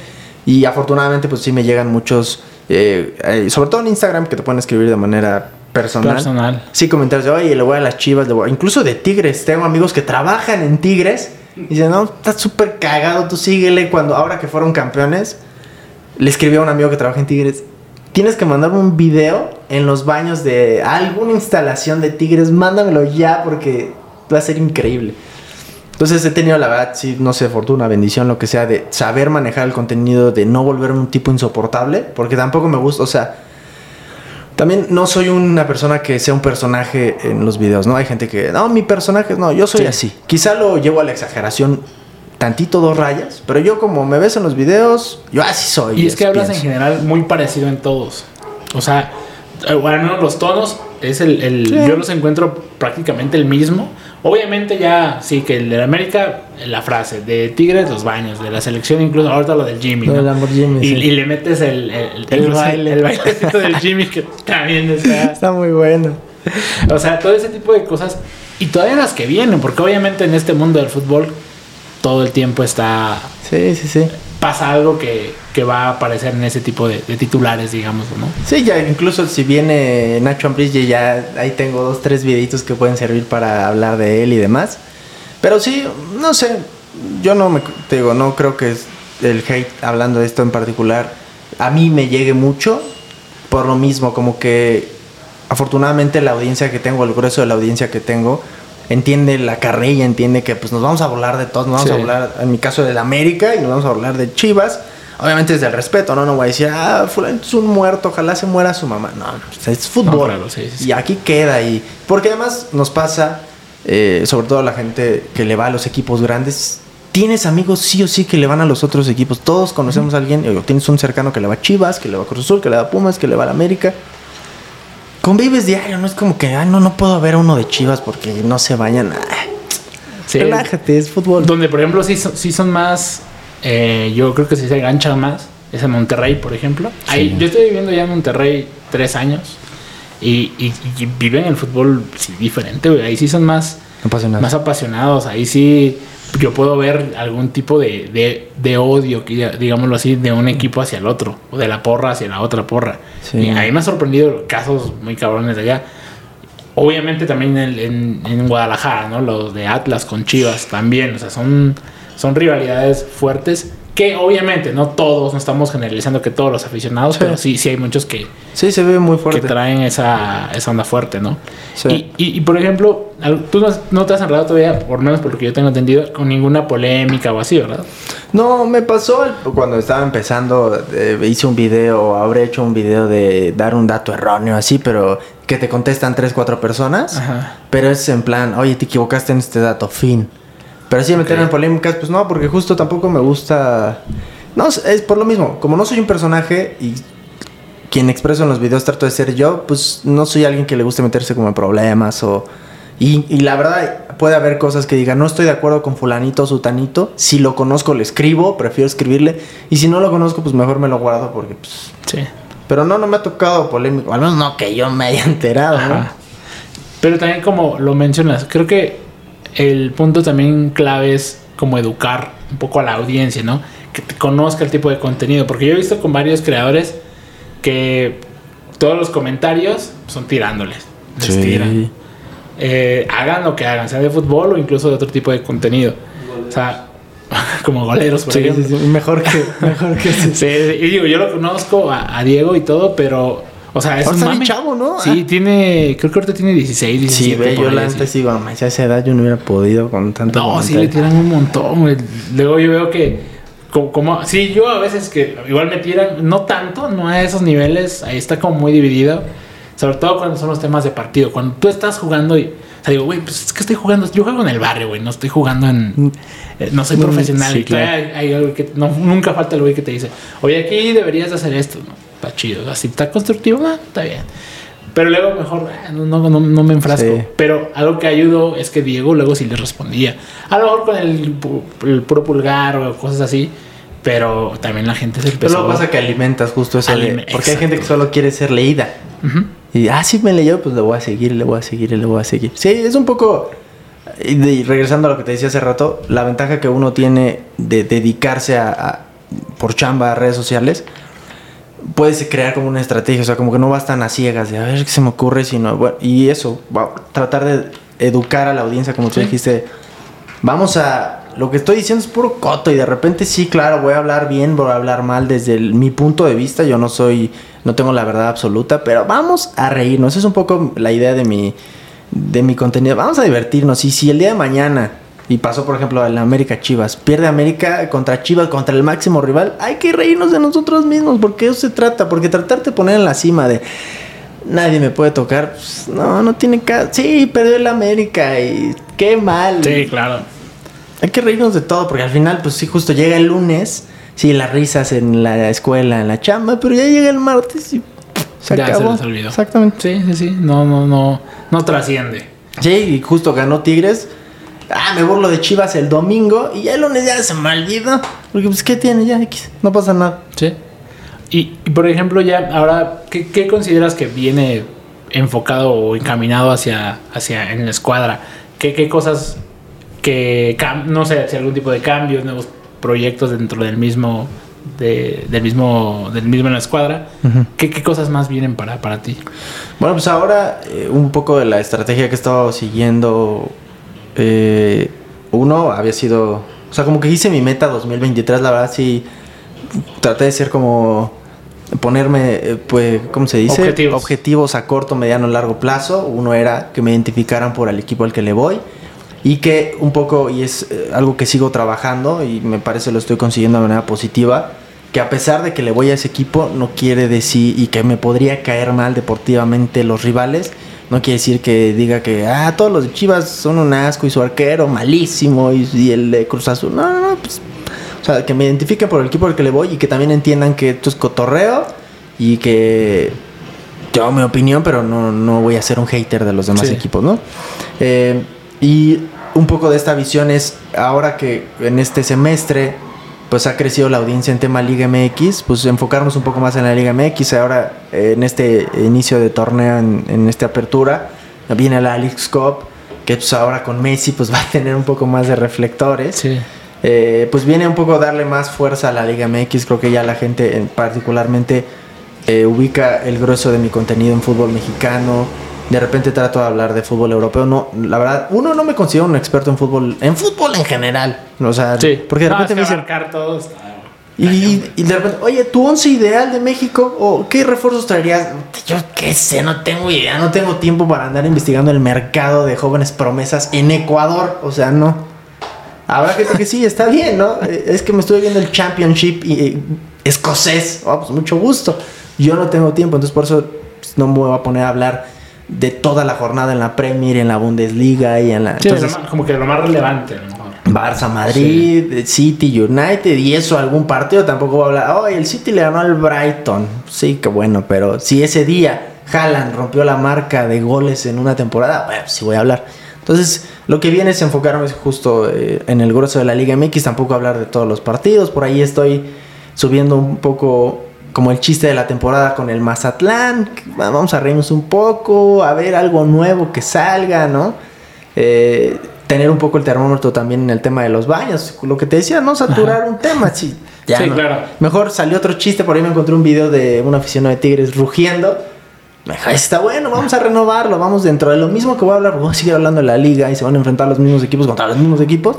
Y afortunadamente, pues sí me llegan muchos, eh, eh, sobre todo en Instagram, que te pueden escribir de manera personal. Personal. Sí, comentarios de, oye, le voy a las chivas, le voy a-". incluso de Tigres. Tengo amigos que trabajan en Tigres Y dice, no, estás súper cagado, tú síguele. Cuando, ahora que fueron campeones, le escribí a un amigo que trabaja en Tigres. Tienes que mandarme un video en los baños de alguna instalación de Tigres. Mándamelo ya porque va a ser increíble. Entonces he tenido la verdad, sí, no sé, fortuna, bendición, lo que sea, de saber manejar el contenido, de no volverme un tipo insoportable, porque tampoco me gusta, o sea, también no soy una persona que sea un personaje en los videos, ¿no? Hay gente que, no, mi personaje, no, yo soy Sí. así. Quizá lo llevo a la exageración tantito dos rayas, pero yo como me ves en los videos, yo así soy. Y es que hablas en general muy parecido en todos. O sea, eh, bueno, los tonos es el, el- Sí. yo los encuentro prácticamente el mismo. Obviamente ya sí que el de la América la frase de Tigres los baños, de la selección incluso ahorita lo del Jimmy, y, sí. y le metes el, el, El baile. el bailecito del Jimmy que también está Está muy bueno. o sea, todo ese tipo de cosas. Y todavía las que vienen, porque obviamente en este mundo del fútbol todo el tiempo está. Sí, sí, sí. Pasa algo que, que va a aparecer en ese tipo de, de titulares, digamos, ¿no? Sí, ya incluso si viene Nacho Ambriz, ya- ahí tengo dos, tres videitos que pueden servir para hablar de él y demás. Pero sí, no sé, yo no me, te digo, no creo que el hate, hablando de esto en particular, a mí me llegue mucho por lo mismo, como que afortunadamente la audiencia que tengo, el grueso de la audiencia que tengo, entiende la carrilla, entiende que pues nos vamos a burlar de todos, nos vamos Sí. a burlar, en mi caso del América, y nos vamos a burlar de Chivas. Obviamente desde el respeto, ¿no? No voy a decir, ah, fulano es un muerto, ojalá se muera su mamá. No, no, sea, es fútbol. No, claro, sí, sí, sí. Y aquí queda y Porque además nos pasa, eh, sobre todo a la gente que le va a los equipos grandes, tienes amigos sí o sí que le van a los otros equipos. Todos conocemos a alguien, o tienes un cercano que le va a Chivas, que le va a Cruz Azul, que le va a Pumas, que le va a la América. Convives diario, no es como que, ah, no, no puedo ver a uno de Chivas porque no se vayan. Ay, Sí. Relájate, es fútbol. Donde, por ejemplo, sí, son- sí son más. eh, yo creo que sí se enganchan más. Es en Monterrey, por ejemplo. Ahí, yo estoy viviendo ya en Monterrey tres años. Y, y- y viven el fútbol sí, diferente, güey. Ahí sí son más, más apasionados. Ahí sí yo puedo ver algún tipo de, de, de odio, digámoslo así, de un equipo hacia el otro. O de la porra hacia la otra porra. Sí. Y ahí me ha sorprendido casos muy cabrones de allá. Obviamente también en, en- en Guadalajara, ¿no? Los de Atlas con Chivas también. O sea, son, son rivalidades fuertes que obviamente no todos, no estamos generalizando que todos los aficionados, Sí. pero sí, sí hay muchos que, Sí, se ve muy que fuerte. traen esa, esa onda fuerte, ¿no? Sí. Y, y- y, por ejemplo, tú no, no te has enredado todavía, por lo menos por lo que yo tengo entendido, con ninguna polémica o así, ¿verdad? No, me pasó el- cuando estaba empezando, eh, hice un video, habré hecho un video de dar un dato erróneo así, pero que te contestan tres, cuatro personas. Ajá. Pero es en plan, oye, te equivocaste en este dato, fin. Pero sí meter Ok. en polémicas, pues no, porque justo tampoco me gusta... No, es- por lo mismo, como no soy un personaje y quien expreso en los videos trato de ser yo, pues no soy alguien que le guste meterse como en problemas o... Y, y la verdad, puede haber cosas que digan, no estoy de acuerdo con fulanito o sutanito. Si lo conozco, le escribo, prefiero escribirle. Y si no lo conozco, pues mejor me lo guardo porque... Pues... Sí. Pero no, no me ha tocado polémico. Al menos no que yo me haya enterado, ¿no? Pero también como lo mencionas, creo que el punto también clave es como educar un poco a la audiencia, ¿no? Que te conozca el tipo de contenido. Porque yo he visto con varios creadores que todos los comentarios son tirándoles. Les tiran. Eh, hagan lo que hagan, sea de fútbol o incluso de otro tipo de contenido. O sea, como goleros, por Sí, ejemplo. sí, Mejor que... Mejor que. Sí, y digo, yo lo conozco a, a Diego y todo, pero, o sea, es Ahora un mame. chavo, ¿no? Sí, tiene, creo que ahorita tiene 16, 17. Sí, ve, yo la sí digo, "Mames, a esa edad yo no hubiera podido con tanto No, sí le comentario". tiran un montón, güey. Luego yo veo que, como, como- sí, yo a veces que igual me tiran, no tanto, no a esos niveles, ahí está como muy dividido. Sobre todo cuando son los temas de partido. Cuando tú estás jugando y, o sea, digo, güey, pues es que estoy jugando, yo juego en el barrio, güey, no estoy jugando en, eh, no soy Mm, profesional. sí, claro. hay, hay algo que, no, nunca falta el güey que te dice, oye, aquí deberías de hacer esto, ¿no? Está chido, así está constructivo, ah, está bien. Pero luego mejor ah, no, no, no, no me enfrasco. Sí. Pero algo que ayudó es que Diego luego sí le respondía. A lo mejor con el, el puro pulgar o cosas así. Pero también la gente se Pero empezó lo que pasa que alimentas justo eso de- Alime- Porque hay gente que exacto. solo quiere ser leída. Ujú. Y, ah, sí me leyó, pues le voy a seguir, le voy a seguir, le voy a seguir. Sí, es un poco... De- y regresando a lo que te decía hace rato, la ventaja que uno tiene de dedicarse a, a- por chamba a redes sociales, puedes crear como una estrategia, o sea, como que no vas tan a ciegas de a ver qué se me ocurre, sino, bueno, y eso, tratar de educar a la audiencia, como tú Sí. dijiste, vamos a Lo que estoy diciendo es puro coto y de repente sí, claro, voy a hablar bien, voy a hablar mal desde mi punto de vista. Yo no soy, no tengo la verdad absoluta, pero vamos a reírnos. Esa es un poco la idea de mi, de mi contenido. Vamos a divertirnos. Y si el día de mañana, y pasó por ejemplo en la América Chivas, pierde América contra Chivas, contra el máximo rival, hay que reírnos de nosotros mismos, porque eso se trata. Porque tratarte de poner en la cima de nadie me puede tocar, pues, no, no tiene caso. Sí, perdió el América y qué mal. Sí, claro. Hay que reírnos de todo, porque al final, pues sí, justo llega el lunes, sí, las risas en la escuela, en la chamba, pero ya llega el martes y se ya acabó. se les olvidó. Exactamente. Sí, sí, sí. No, no, no. No trasciende. Sí, y justo ganó Tigres. Ah, me burlo de Chivas el domingo y ya el lunes ya se me olvidó. Porque pues, ¿qué tiene ya? X? No pasa nada. Sí. Y, y, por ejemplo, ya ahora, ¿qué, qué consideras que viene enfocado o encaminado hacia, hacia en la escuadra? ¿Qué, qué cosas que, no sé, si algún tipo de cambios, nuevos proyectos dentro del mismo, de- del mismo, del mismo en la escuadra? ¿Qué, qué cosas más vienen para, para ti? Bueno, pues ahora eh, un poco de la estrategia que he estado siguiendo. Eh, uno había sido. O sea, como que hice mi meta 2023, la verdad sí. Traté de ser como. Ponerme, eh, pues, ¿cómo se dice? Objetivos. Objetivos a corto, mediano, largo plazo. Uno era que me identificaran por el equipo al que le voy. Y que un poco, y es eh, algo que sigo trabajando y me parece lo estoy consiguiendo de manera positiva, que a pesar de que le voy a ese equipo, no quiere decir, y que me podría caer mal deportivamente los rivales, no quiere decir que diga que, ah, todos los de Chivas son un asco y su arquero malísimo y, y el de Cruz Azul. No, no, no, pues, o sea, que me identifiquen por el equipo al que le voy y que también entiendan que esto es cotorreo y que yo mi opinión, pero no, no voy a ser un hater de los demás Sí. equipos, ¿no? Eh, y un poco de esta visión es, ahora que en este semestre pues ha crecido la audiencia en tema Liga MX, pues enfocarnos un poco más en la Liga MX, ahora eh, en este inicio de torneo, en, en esta apertura, viene la Alex Cup, que pues ahora con Messi pues va a tener un poco más de reflectores. Sí. Eh, pues viene un poco darle más fuerza a la Liga MX. Creo que ya la gente en particularmente eh, ubica el grueso de mi contenido en fútbol mexicano. De repente trato de hablar de fútbol europeo. No, la verdad, uno no me considero un experto en fútbol, en fútbol en general. O sea, Sí. porque de No, repente me dicen, todos. y, de repente, oye, tu once ideal de México, o qué refuerzos traerías? Yo qué sé, no tengo idea, no tengo tiempo para andar investigando el mercado de jóvenes promesas en Ecuador, o sea, no. Habrá gente que sí, está bien, ¿no? Eh, Es que me estuve viendo el Championship y, eh, escocés, oh, pues mucho gusto. Yo no tengo tiempo, entonces por eso pues, no me voy a poner a hablar de toda la jornada en la Premier, en la Bundesliga y en la... Sí, entonces, lo más- como que lo más relevante, a lo mejor. Barça, Madrid, City, United y eso, algún partido tampoco voy a hablar. Oh, el City le ganó al Brighton. Sí, que bueno, pero si ese día Haaland rompió la marca de goles en una temporada, bueno, sí voy a hablar. Entonces, lo que viene es enfocarme justo eh, en el grueso de la Liga MX, tampoco hablar de todos los partidos. Por ahí estoy subiendo un poco como el chiste de la temporada con el Mazatlán. Vamos a reírnos un poco, a ver algo nuevo que salga, ¿no? Eh, tener un poco el termómetro también en el tema de los baños. Lo que te decía, no saturar un tema. Sí, ya Sí, no. claro. Mejor salió otro chiste, por ahí me encontré un video de un aficionado de Tigres rugiendo. Está bueno, vamos a renovarlo, vamos dentro de lo mismo que voy a hablar, voy a seguir hablando de la liga y se van a enfrentar los mismos equipos contra los mismos equipos.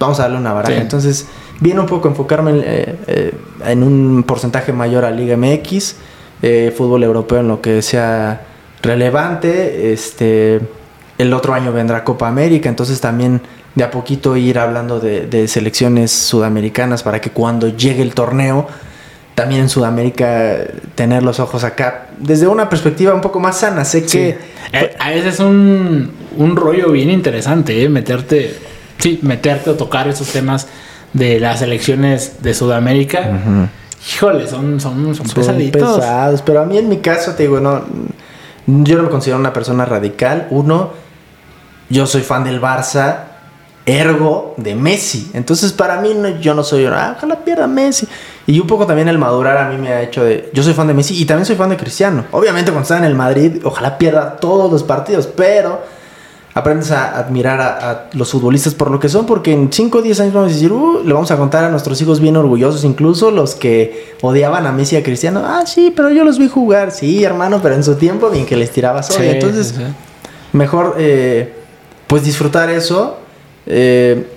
Vamos a darle una baraja. Sí. Entonces, viene un poco a enfocarme en, eh, eh, en un porcentaje mayor a Liga MX, eh, fútbol europeo en lo que sea relevante. Este, el otro año vendrá Copa América, entonces también de a poquito ir hablando de, selecciones sudamericanas para que cuando llegue el torneo, también en Sudamérica tener los ojos acá desde una perspectiva un poco más sana. Sé que a veces es un, un rollo bien interesante, ¿eh? Meterte, sí, meterte o tocar esos temas de las elecciones de Sudamérica. Híjole, son, son, son, son pesaditos. pesados, pero a mí en mi caso te digo, no, yo no me considero una persona radical. Uno, yo soy fan del Barça, ergo de Messi. Entonces para mí no- yo no soy, ah, ojalá pierda Messi. Y un poco también el madurar a mí me ha hecho de, yo soy fan de Messi y también soy fan de Cristiano. Obviamente cuando está en el Madrid, ojalá pierda todos los partidos, pero aprendes a admirar a, a los futbolistas por lo que son, porque en 5 o 10 años vamos a decir, uh, le vamos a contar a nuestros hijos bien orgullosos, incluso los que odiaban a Messi y a Cristiano, ah, sí, pero yo los vi jugar, sí, hermano, pero en su tiempo bien que les tiraba soya. Sí, Entonces, sí. mejor, eh, pues disfrutar eso. eh,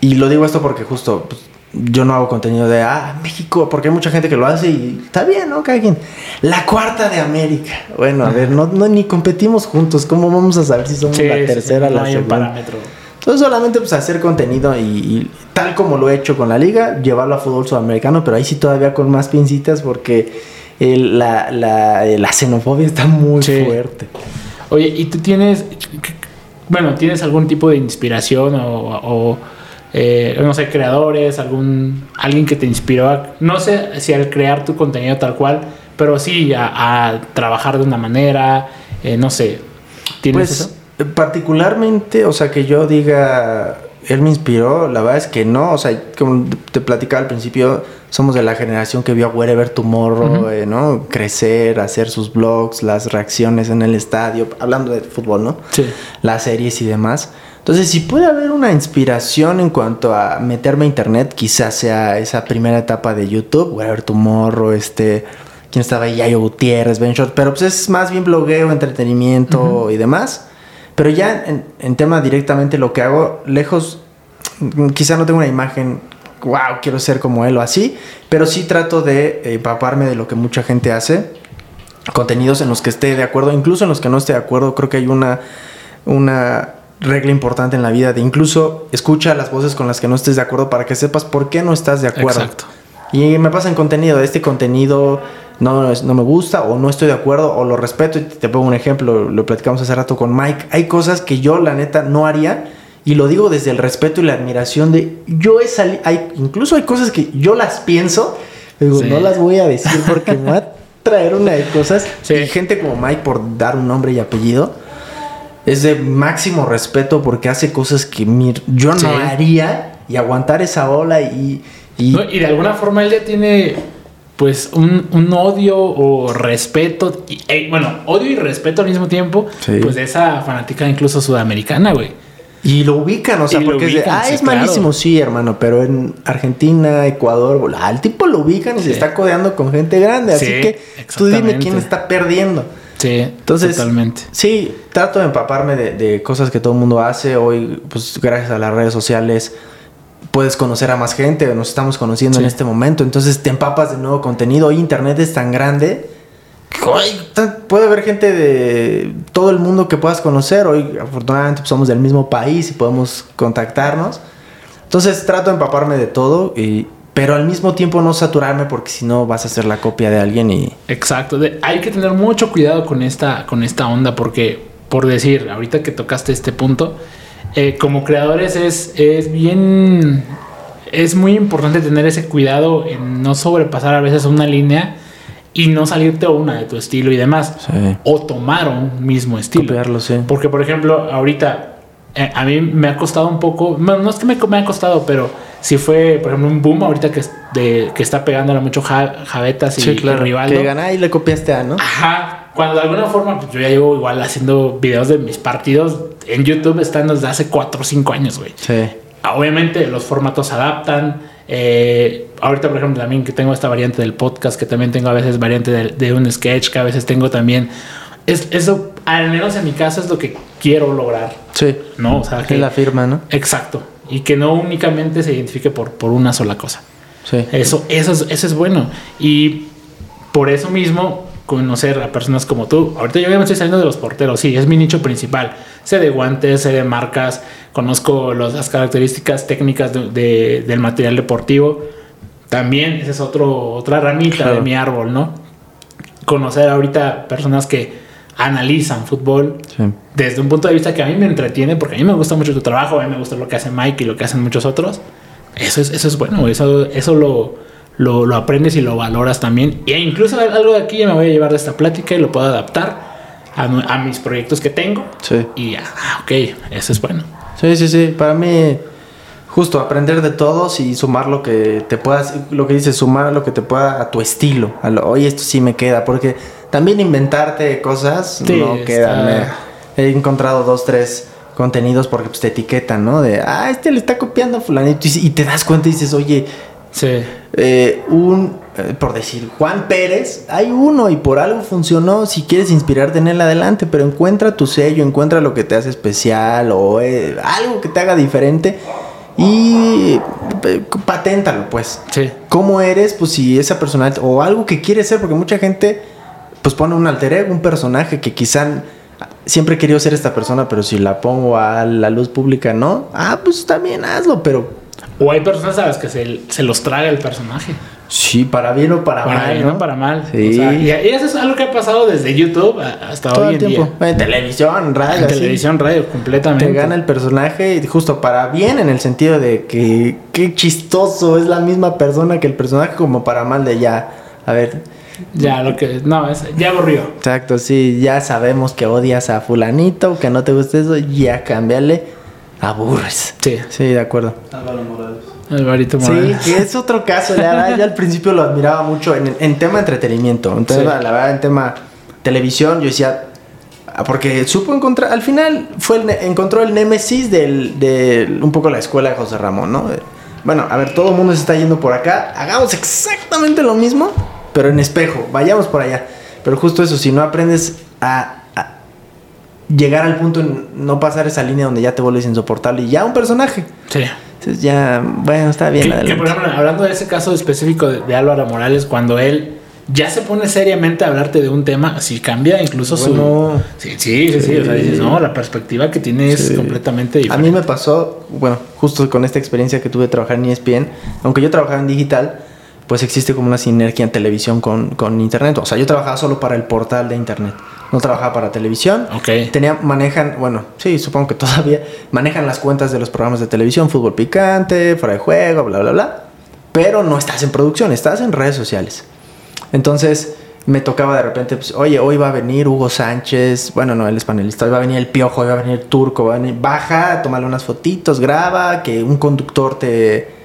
y lo digo esto porque justo pues, yo no hago contenido de, ah, México, porque hay mucha gente que lo hace y está bien, ¿no? Cada quien. La cuarta de América. Bueno, a ver, no, no ni competimos juntos. ¿Cómo vamos a saber si somos la tercera o la hay segunda? parámetro. Entonces solamente pues hacer contenido y, tal como lo he hecho con la liga, llevarlo a fútbol sudamericano, pero ahí sí todavía con más pincitas porque la, la, la, xenofobia está muy fuerte. Oye, ¿y tú tienes, bueno, tienes algún tipo de inspiración o eh, no sé, creadores, algún, alguien que te inspiró, no sé si al crear tu contenido tal cual, pero sí a, trabajar de una manera, eh, no sé, ¿tienes pues, eso? Particularmente, o sea, que yo diga, él me inspiró, la verdad es que no, o sea, como te platicaba al principio, somos de la generación que vio a Wherever Tomorrow, uh ¿no? Crecer, hacer sus blogs, las reacciones en el estadio, hablando de fútbol, ¿no? Sí. Las series y demás. Entonces, si puede haber una inspiración en cuanto a meterme a internet, quizás sea esa primera etapa de YouTube, ver tu morro, este, quién estaba ahí, Yayo Gutiérrez, Ben Short, pero pues es más bien blogueo, entretenimiento y demás. Pero ya en, tema directamente lo que hago, lejos, quizá no tengo una imagen, wow, quiero ser como él o así, pero sí trato de empaparme de lo que mucha gente hace, contenidos en los que esté de acuerdo, incluso en los que no esté de acuerdo, creo que hay una, una regla importante en la vida de incluso escucha las voces con las que no estés de acuerdo para que sepas por qué no estás de acuerdo. Exacto. Y me pasa en contenido, este contenido no, no me gusta o no estoy de acuerdo o lo respeto. Y te pongo un ejemplo, lo platicamos hace rato con Mike, hay cosas que yo la neta no haría y lo digo desde el respeto y la admiración de yo he salido, hay, incluso hay cosas que yo las pienso, digo, no las voy a decir porque me va a traer una de cosas. Y gente como Mike por dar un nombre y apellido es de máximo respeto porque hace cosas que yo no haría y aguantar esa ola y... Y, de alguna forma él ya tiene pues un, odio o respeto, y, eh, bueno, odio y respeto al mismo tiempo, pues de esa fanática incluso sudamericana, güey. Y lo ubican, o sea, porque es de, ah, es malísimo, sí, hermano, pero en Argentina, Ecuador, al tipo lo ubican y se está codeando con gente grande, así que tú dime quién está perdiendo. Sí, entonces. Totalmente. Sí, trato de empaparme de, cosas que todo el mundo hace. Hoy, pues gracias a las redes sociales, puedes conocer a más gente. Nos estamos conociendo en este momento. Entonces te empapas de nuevo contenido. Hoy Internet es tan grande. Que puede haber gente de todo el mundo que puedas conocer. Hoy, afortunadamente, pues, somos del mismo país y podemos contactarnos. Entonces trato de empaparme de todo y pero al mismo tiempo no saturarme porque si no vas a ser la copia de alguien y... Exacto, hay que tener mucho cuidado con esta, con esta onda porque, por decir, ahorita que tocaste este punto, eh, como creadores es, es bien... Es muy importante tener ese cuidado en no sobrepasar a veces una línea y no salirte una de tu estilo y demás. O tomar un mismo estilo. Copiarlo, sí. Porque, por ejemplo, ahorita eh, a mí me ha costado un poco, no, es que me, me ha costado, pero si fue, por ejemplo, un boom ahorita que, de, que está pegándole mucho Javetas y, sí, claro, Que digan, y le copiaste a, ¿no? Ajá. Cuando de alguna forma, pues yo ya llevo igual haciendo videos de mis partidos en YouTube, están desde hace 4 o 5 años, güey. Sí. Obviamente los formatos se adaptan. Eh, ahorita, por ejemplo, también que tengo esta variante del podcast, que también tengo a veces variante de, un sketch, que a veces tengo también. Es, eso, al menos en mi caso, es lo que quiero lograr. Sí. ¿No? O sea, que. la firma, ¿no? Exacto y que no únicamente se identifique por, por una sola cosa. Sí. Eso, eso, es, eso es bueno. Y por eso mismo, conocer a personas como tú. Ahorita yo ya me estoy saliendo de los porteros, sí, es mi nicho principal. Sé de guantes, sé de marcas, conozco las características técnicas de, del material deportivo. También esa es otro, otra ramita de mi árbol, ¿no? Conocer ahorita personas que analizan fútbol desde un punto de vista que a mí me entretiene, porque a mí me gusta mucho tu trabajo, a mí me gusta lo que hace Mike y lo que hacen muchos otros. Eso es, eso es bueno, eso, eso lo, lo, aprendes y lo valoras también. E incluso algo de aquí ya me voy a llevar de esta plática y lo puedo adaptar a, mis proyectos que tengo. Sí. Y ah, ok, eso es bueno. Sí, sí, sí. Para mí, justo aprender de todos y sumar lo que te puedas, lo que dices, sumar lo que te pueda a tu estilo. A lo, Oye, esto sí me queda, porque también inventarte cosas no quedan. He encontrado dos, tres contenidos porque pues, te etiquetan, ¿no? De, ah, este le está copiando a fulanito. Y, te das cuenta y dices, oye, sí. Eh, un, eh, por decir, Juan Pérez, hay uno y por algo funcionó. Si quieres inspirarte en él, adelante, pero encuentra tu sello, encuentra lo que te hace especial o eh, algo que te haga diferente y paténtalo, pues. Sí. ¿Cómo eres? Pues si esa personalidad o algo que quieres ser, porque mucha gente pues pone un alter ego, un personaje que quizá siempre he querido ser esta persona, pero si la pongo a la luz pública, no. Ah, pues también hazlo, pero O hay personas a las que se, se los traga el personaje. sí, para bien o para, Para mal, bien, ¿no? no para mal. Sí. O sea, y, eso es algo que ha pasado desde YouTube hasta Todo hoy el en tiempo. día. En televisión, radio, En así. televisión, radio, completamente. Te gana el personaje y justo para bien en el sentido de que qué chistoso es la misma persona que el personaje como para mal de ya. A ver, Ya, lo que. No, es, ya aburrió. exacto, sí, ya sabemos que odias a fulanito, que no te gusta eso, ya cámbiale, aburres. Sí. Sí, de acuerdo. Alvarito Sí, Morales. que es otro caso. La verdad, yo al principio lo admiraba mucho en, en tema entretenimiento. Entonces, Sí. la verdad, en tema televisión, yo decía. ah, Porque supo encontrar. Al final fue el encontró el némesis del, del- un poco la escuela de José Ramón, ¿no? Bueno, a ver, todo el mundo se está yendo por acá. Hagamos exactamente lo mismo, pero en espejo. Vayamos por allá. Pero justo eso, si no aprendes a, a llegar al punto en no pasar esa línea donde ya te vuelves insoportable y ya un personaje. Sí. Entonces ya, bueno, está bien. Que, que, por ejemplo, hablando de ese caso específico de, de Álvaro Morales, cuando él ya se pone seriamente a hablarte de un tema, si cambia incluso Bueno. su. Sí, sí, sí, sí, O sea, dices, no, la perspectiva que tiene es completamente A diferente. mí me pasó, bueno, justo con esta experiencia que tuve de trabajar en ESPN, aunque yo trabajaba en digital, pues existe como una sinergia en televisión con, con internet. O sea, yo trabajaba solo para el portal de internet, no trabajaba para televisión. Ok. Tenía, manejan, bueno, sí, supongo que todavía manejan las cuentas de los programas de televisión, fútbol picante, fuera de juego, bla, bla, bla. Pero no estás en producción, estás en redes sociales. Entonces me tocaba de repente, pues, oye, hoy va a venir Hugo Sánchez, bueno, no, él es panelista, hoy va a venir el Piojo, hoy va a venir el Turco, va a venir, baja, tómale unas fotitos, graba, que un conductor te,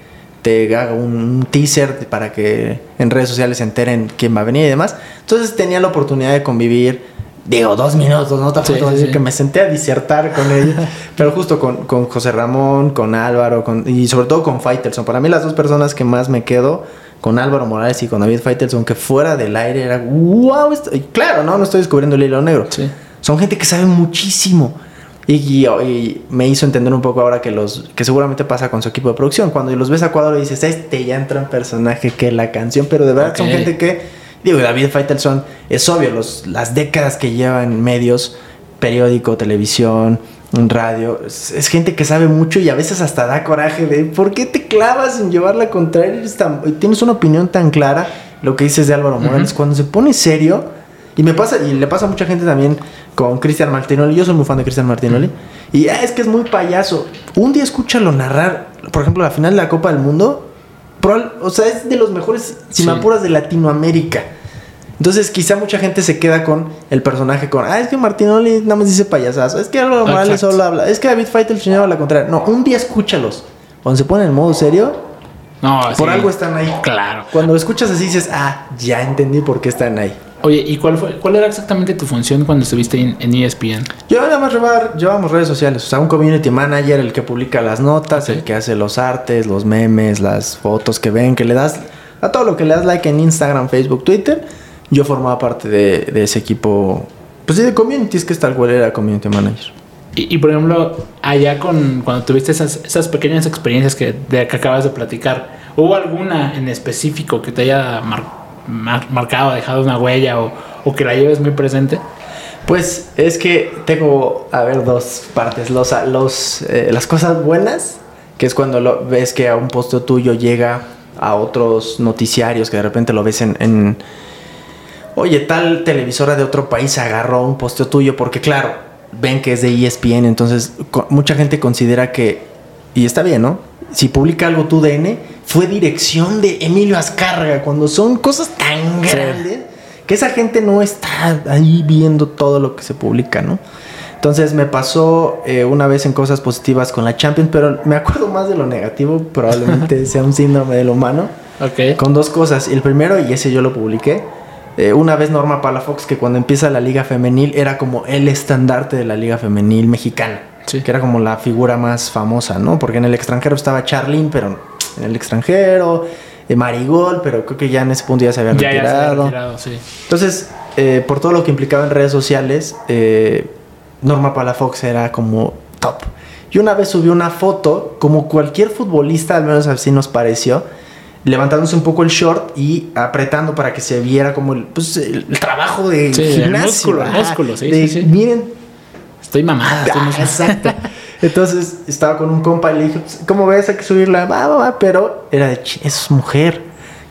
te haga un teaser para que en redes sociales se enteren quién va a venir y demás. Entonces tenía la oportunidad de convivir, digo, dos minutos, no tampoco Sí, sí, decir sí. que me senté a disertar con ellos, pero justo con, con José Ramón, con Álvaro, con, y sobre todo con Faitelson. Para mí las dos personas que más me quedo con Álvaro Morales y con David Faitelson, que fuera del aire era, wow, esto-". y claro, no, no estoy descubriendo el hilo negro. Son gente que sabe muchísimo. Y, me hizo entender un poco ahora que los que seguramente pasa con su equipo de producción. Cuando los ves a cuadro y dices, este ya entra en personaje que la canción, pero de verdad son Ok. gente que, digo, David Faitelson es obvio, los, las décadas que lleva en medios, periódico, televisión, radio, es, es gente que sabe mucho y a veces hasta da coraje de ¿por qué te clavas en llevar la contraria? Eres tan- y tienes una opinión tan clara, lo que dices de Álvaro Morales, cuando se pone serio, y me pasa, y le pasa a mucha gente también con Cristian Martinoli. Yo soy muy fan de Cristian Martinoli. Y ah, es que es muy payaso. Un día escúchalo narrar, por ejemplo, la final de la Copa del Mundo. o sea, es de los mejores, si me Sí. apuras, de Latinoamérica. Entonces, quizá mucha gente se queda con el personaje con, ah, es que Martinoli nada más dice payasazo, es que Álvaro Morales solo habla, es que David Feitel lleva la contraria. No, un día escúchalos. Cuando se ponen en modo serio, No, por sí. algo están ahí. Claro. Cuando escuchas así dices, ah, ya entendí por qué están ahí. Oye, ¿y cuál fue, cuál era exactamente tu función cuando estuviste en, en E ESPN? Yo nada más llevar, llevamos redes sociales, o sea, un community manager, el que publica las notas, el que hace los artes, los memes, las fotos que ven, que le das a todo lo que le das like en Instagram, Facebook, Twitter. Yo formaba parte de, de ese equipo, pues sí, de community, es que tal cual era community manager. Y, y, por ejemplo, allá con cuando tuviste esas, esas pequeñas experiencias que, de, que acabas de platicar, ¿hubo alguna en específico que te haya mar- mar- marcado, dejado una huella o, o que la lleves muy presente? Pues es que tengo, a ver, dos partes. Los, los, eh, las cosas buenas, que es cuando lo, ves que a un posteo tuyo llega a otros noticiarios, que de repente lo ves en, Oye, tal televisora de otro país agarró un posteo tuyo, porque claro, ven que es de ESPN, entonces mucha gente considera que... Y está bien, ¿no? Si publica algo tu DN, fue dirección de Emilio Azcárraga, cuando son cosas tan Sí. grandes que esa gente no está ahí viendo todo lo que se publica, ¿no? Entonces me pasó eh, una vez en cosas positivas con la Champions, pero me acuerdo más de lo negativo, probablemente sea un síndrome del humano, Ok. con dos cosas. El primero, y ese yo lo publiqué, eh, una vez Norma Palafox, que cuando empieza la liga femenil era como el estandarte de la liga femenil mexicana, Sí. que era como la figura más famosa, ¿no? Porque en el extranjero estaba Charlene, pero en el extranjero, eh, Marigol, pero creo que ya en ese punto ya se había Ya, ya se había retirado. retirado, sí. Entonces, eh, por todo lo que implicaba en redes sociales, eh, Norma Palafox era como top. Y una vez subió una foto, como cualquier futbolista, al menos así nos pareció, levantándose un poco el short y apretando para que se viera como el, pues, el, el trabajo de Sí, el gimnasio. músculo, el músculo, sí, de, sí, sí. Miren, Estoy mamada. estoy Ah, mamada. exacto. Entonces estaba con un compa y le dije, pues, ¿cómo ves? Hay que subirla. Va, va, va. Pero era de, "Ch, eso es mujer.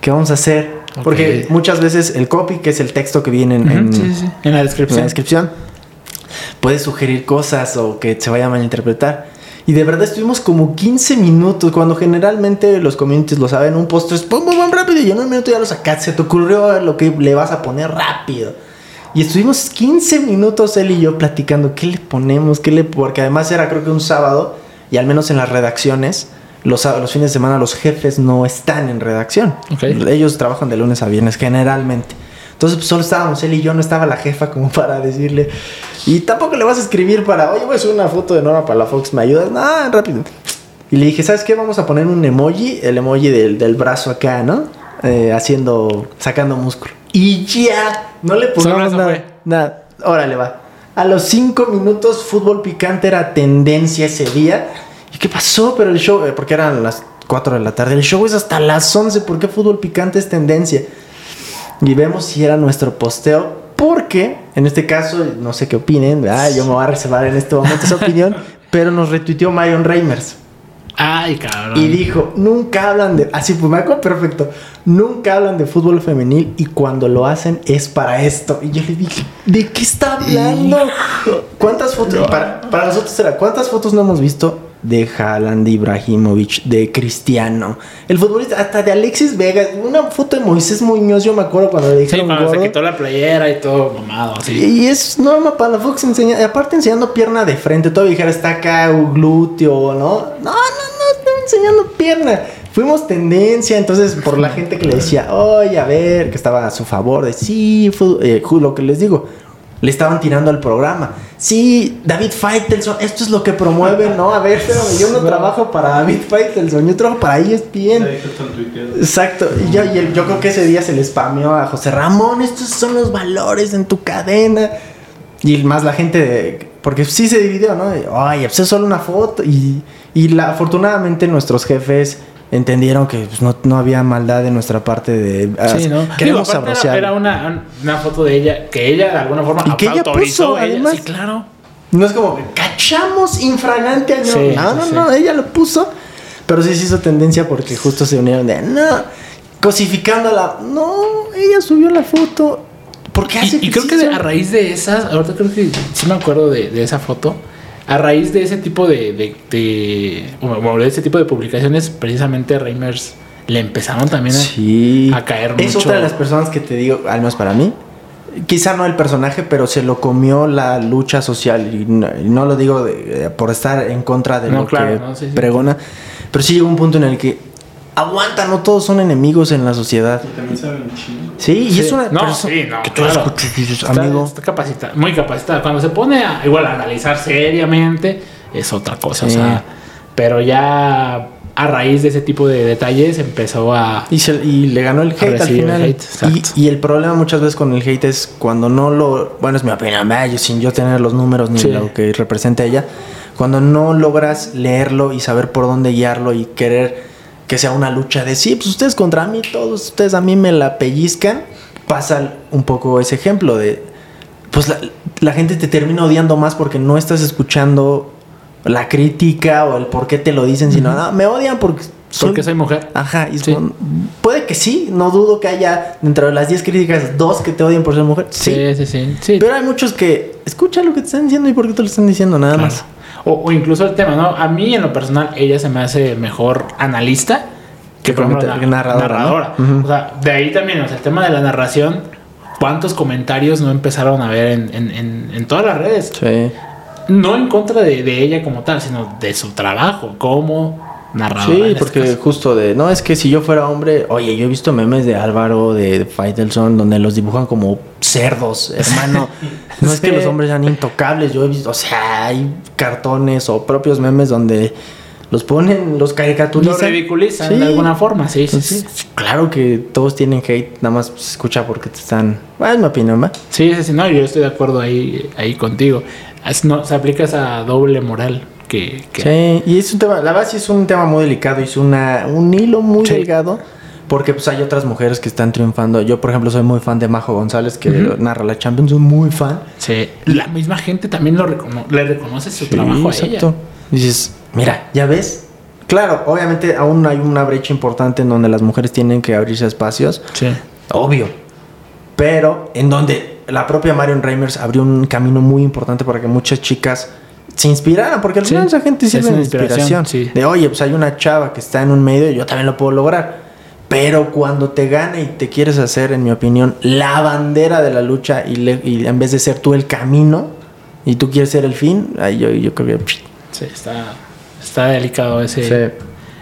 ¿Qué vamos a hacer? Porque muchas veces el copy, que es el texto que viene en, en- sí, sí. En la en la descripción. descripción, puede sugerir cosas o que se vaya a malinterpretar. Y de verdad estuvimos como 15 minutos, cuando generalmente los communities lo saben, un post es pum, pum, pum, rápido y en un minuto ya lo sacaste, se te ocurrió lo que le vas a poner rápido. Y estuvimos 15 minutos él y yo platicando qué le ponemos, qué le... Porque además era creo que un sábado y al menos en las redacciones, los, los fines de semana los jefes no están en redacción. Ellos trabajan de lunes a viernes generalmente. Entonces pues, solo estábamos él y yo, no estaba la jefa como para decirle. Y tampoco le vas a escribir para, oye, voy a subir una foto de Norma para la Fox, ¿me ayudas? No, rápido. Y le dije, ¿sabes qué? Vamos a poner un emoji, el emoji del, del brazo acá, ¿no? Eh, haciendo, sacando músculo. Y ya, no le eso nada. Nada, órale, va. A los cinco minutos, fútbol picante era tendencia ese día. ¿Y qué pasó? Pero el show, eh, porque eran las 4 de la tarde, el show es hasta las 11. ¿Por qué fútbol picante es tendencia? Y vemos si era nuestro posteo. Porque, en este caso, no sé qué opinen, ¿verdad? yo me voy a reservar en este momento esa opinión, pero nos retuiteó Marion Reimers. Ay, cabrón. Y dijo, nunca hablan de... Así pues, me acuerdo perfecto. Nunca hablan de fútbol femenil y cuando lo hacen es para esto. Y yo le dije, ¿de qué está hablando? ¿Cuántas fotos? Para, para nosotros era, ¿cuántas fotos no hemos visto de Haaland, de Ibrahimovic, de Cristiano? El futbolista, hasta de Alexis Vega. Una foto de Moisés Muñoz, yo me acuerdo cuando le Sí, dijeron cuando se quitó la playera y todo mamado, así. Y es norma para la Fox enseña, aparte enseñando pierna de frente, todo dijera está acá glúteo, ¿no? No, no, no, está enseñando pierna. Fuimos tendencia, entonces por la gente que le decía, oye, a ver, que estaba a su favor, de sí, eh, lo que les digo, le estaban tirando al programa. Sí, David Faitelson, esto es lo que promueve, ¿no? A ver, pero yo no trabajo para David Faitelson, yo trabajo para E ESPN. Exacto, y yo, y el- yo creo que ese día se le spameó a José Ramón, estos son los valores en tu cadena. Y más la gente, de- porque sí se dividió, ¿no? Ay, pues es solo una foto. Y, y la, afortunadamente nuestros jefes entendieron que pues, no, no había maldad de nuestra parte de... ah, Sí, ¿no? Queremos Digo. Era, era una, una foto de ella que ella de alguna forma Y que ella puso, ella. además. Sí, claro. No es como, cachamos infragante a Sí, No, sí, no, sí. no, ella lo puso. Pero sí se hizo tendencia porque justo se unieron de, no, cosificándola. No, ella subió la foto. ¿Por qué hace Y, y creo que a raíz de esas, ahorita creo que sí me acuerdo de, de esa foto. A raíz de ese tipo de, de, de- bueno, de ese tipo de publicaciones, precisamente Reimers le empezaron también a, Sí. a caer Es mucho. otra de las personas que te digo, al menos para mí. Quizá no el personaje, pero se lo comió la lucha social. Y no, y no lo digo de- por estar en contra de No, lo claro, que no, sí, sí. pregona. Pero sí llegó un punto en el que aguanta, no todos son enemigos en la sociedad. También saben chingo. Sí, y Sí. es una No, persona sí, no, que tú claro. escuchas y dices, Está, amigo. está capacitada, muy capacitada. Cuando se pone a, igual a analizar seriamente, es otra cosa. Sí. O sea, pero ya a raíz de ese tipo de detalles empezó a. Y, se- y le ganó el hate al el final. hate, y, y el problema muchas veces con el hate es cuando no lo. Bueno, es mi opinión, yo sin yo tener los números ni Sí. lo que representa ella. Cuando no logras leerlo y saber por dónde guiarlo y querer que sea una lucha de sí, pues ustedes contra mí, todos ustedes a mí me la pellizcan. Pasa un poco ese ejemplo de. Pues la, la gente te termina odiando más porque no estás escuchando la crítica o el por qué te lo dicen, sino, no, me odian porque Porque soy mujer. Ajá, y es Sí. como, puede que sí, no dudo que haya dentro de las 10 críticas dos que te odien por ser mujer. Sí. Sí, sí, sí. sí. Pero hay muchos que escucha lo que te están diciendo y por qué te lo están diciendo nada Claro. más. O, o incluso el tema, ¿no? A mí en lo personal, ella se me hace mejor analista que por ejemplo, narradora, narradora. O sea, de ahí también, o sea, el tema de la narración, ¿cuántos comentarios no empezaron a ver en, en- en- en todas las redes? Sí. No en contra de, de ella como tal, sino de su trabajo como narradora. en Sí, este porque justo de, no, es que si yo fuera hombre, oye, yo he visto memes de Álvaro, de Faitelson, donde los dibujan como cerdos, hermano. No es que Sí. los hombres sean intocables, yo he visto, o sea, hay cartones o propios memes donde los ponen, los Lo caricaturizan. ridiculizan Sí. de alguna forma, sí, sí, sí. Entonces, Claro que todos tienen hate, nada más se escucha porque te están. Ah, es mi opinión, ¿va? Sí, sí, sí, no, yo estoy de acuerdo ahí, ahí contigo. Es- no, se aplica esa doble moral que... que- Sí, y es un tema, la verdad sí es un tema muy delicado y es una, un hilo muy Sí. delgado porque pues hay otras mujeres que están triunfando. Yo, por ejemplo, soy muy fan de Majo González que narra la Champions, soy muy fan. Sí, La misma gente también lo recono- le reconoce su trabajo a ella. Dices, mira, ya ves. Claro, obviamente aún hay una brecha importante en donde las mujeres tienen que abrirse espacios, Sí. obvio. Pero en donde la propia Marion Reimers abrió un camino muy importante para que muchas chicas se inspiraran, porque al Sí, final esa gente sirve de inspiración. inspiración, sí. De oye, pues hay una chava que está en un medio, yo también lo puedo lograr. Pero cuando te gana y te quieres hacer, en mi opinión, la bandera de la lucha y, le- y en vez de ser tú el camino y tú quieres ser el fin, ahí yo, yo creo que... Sí, está, está delicado ese,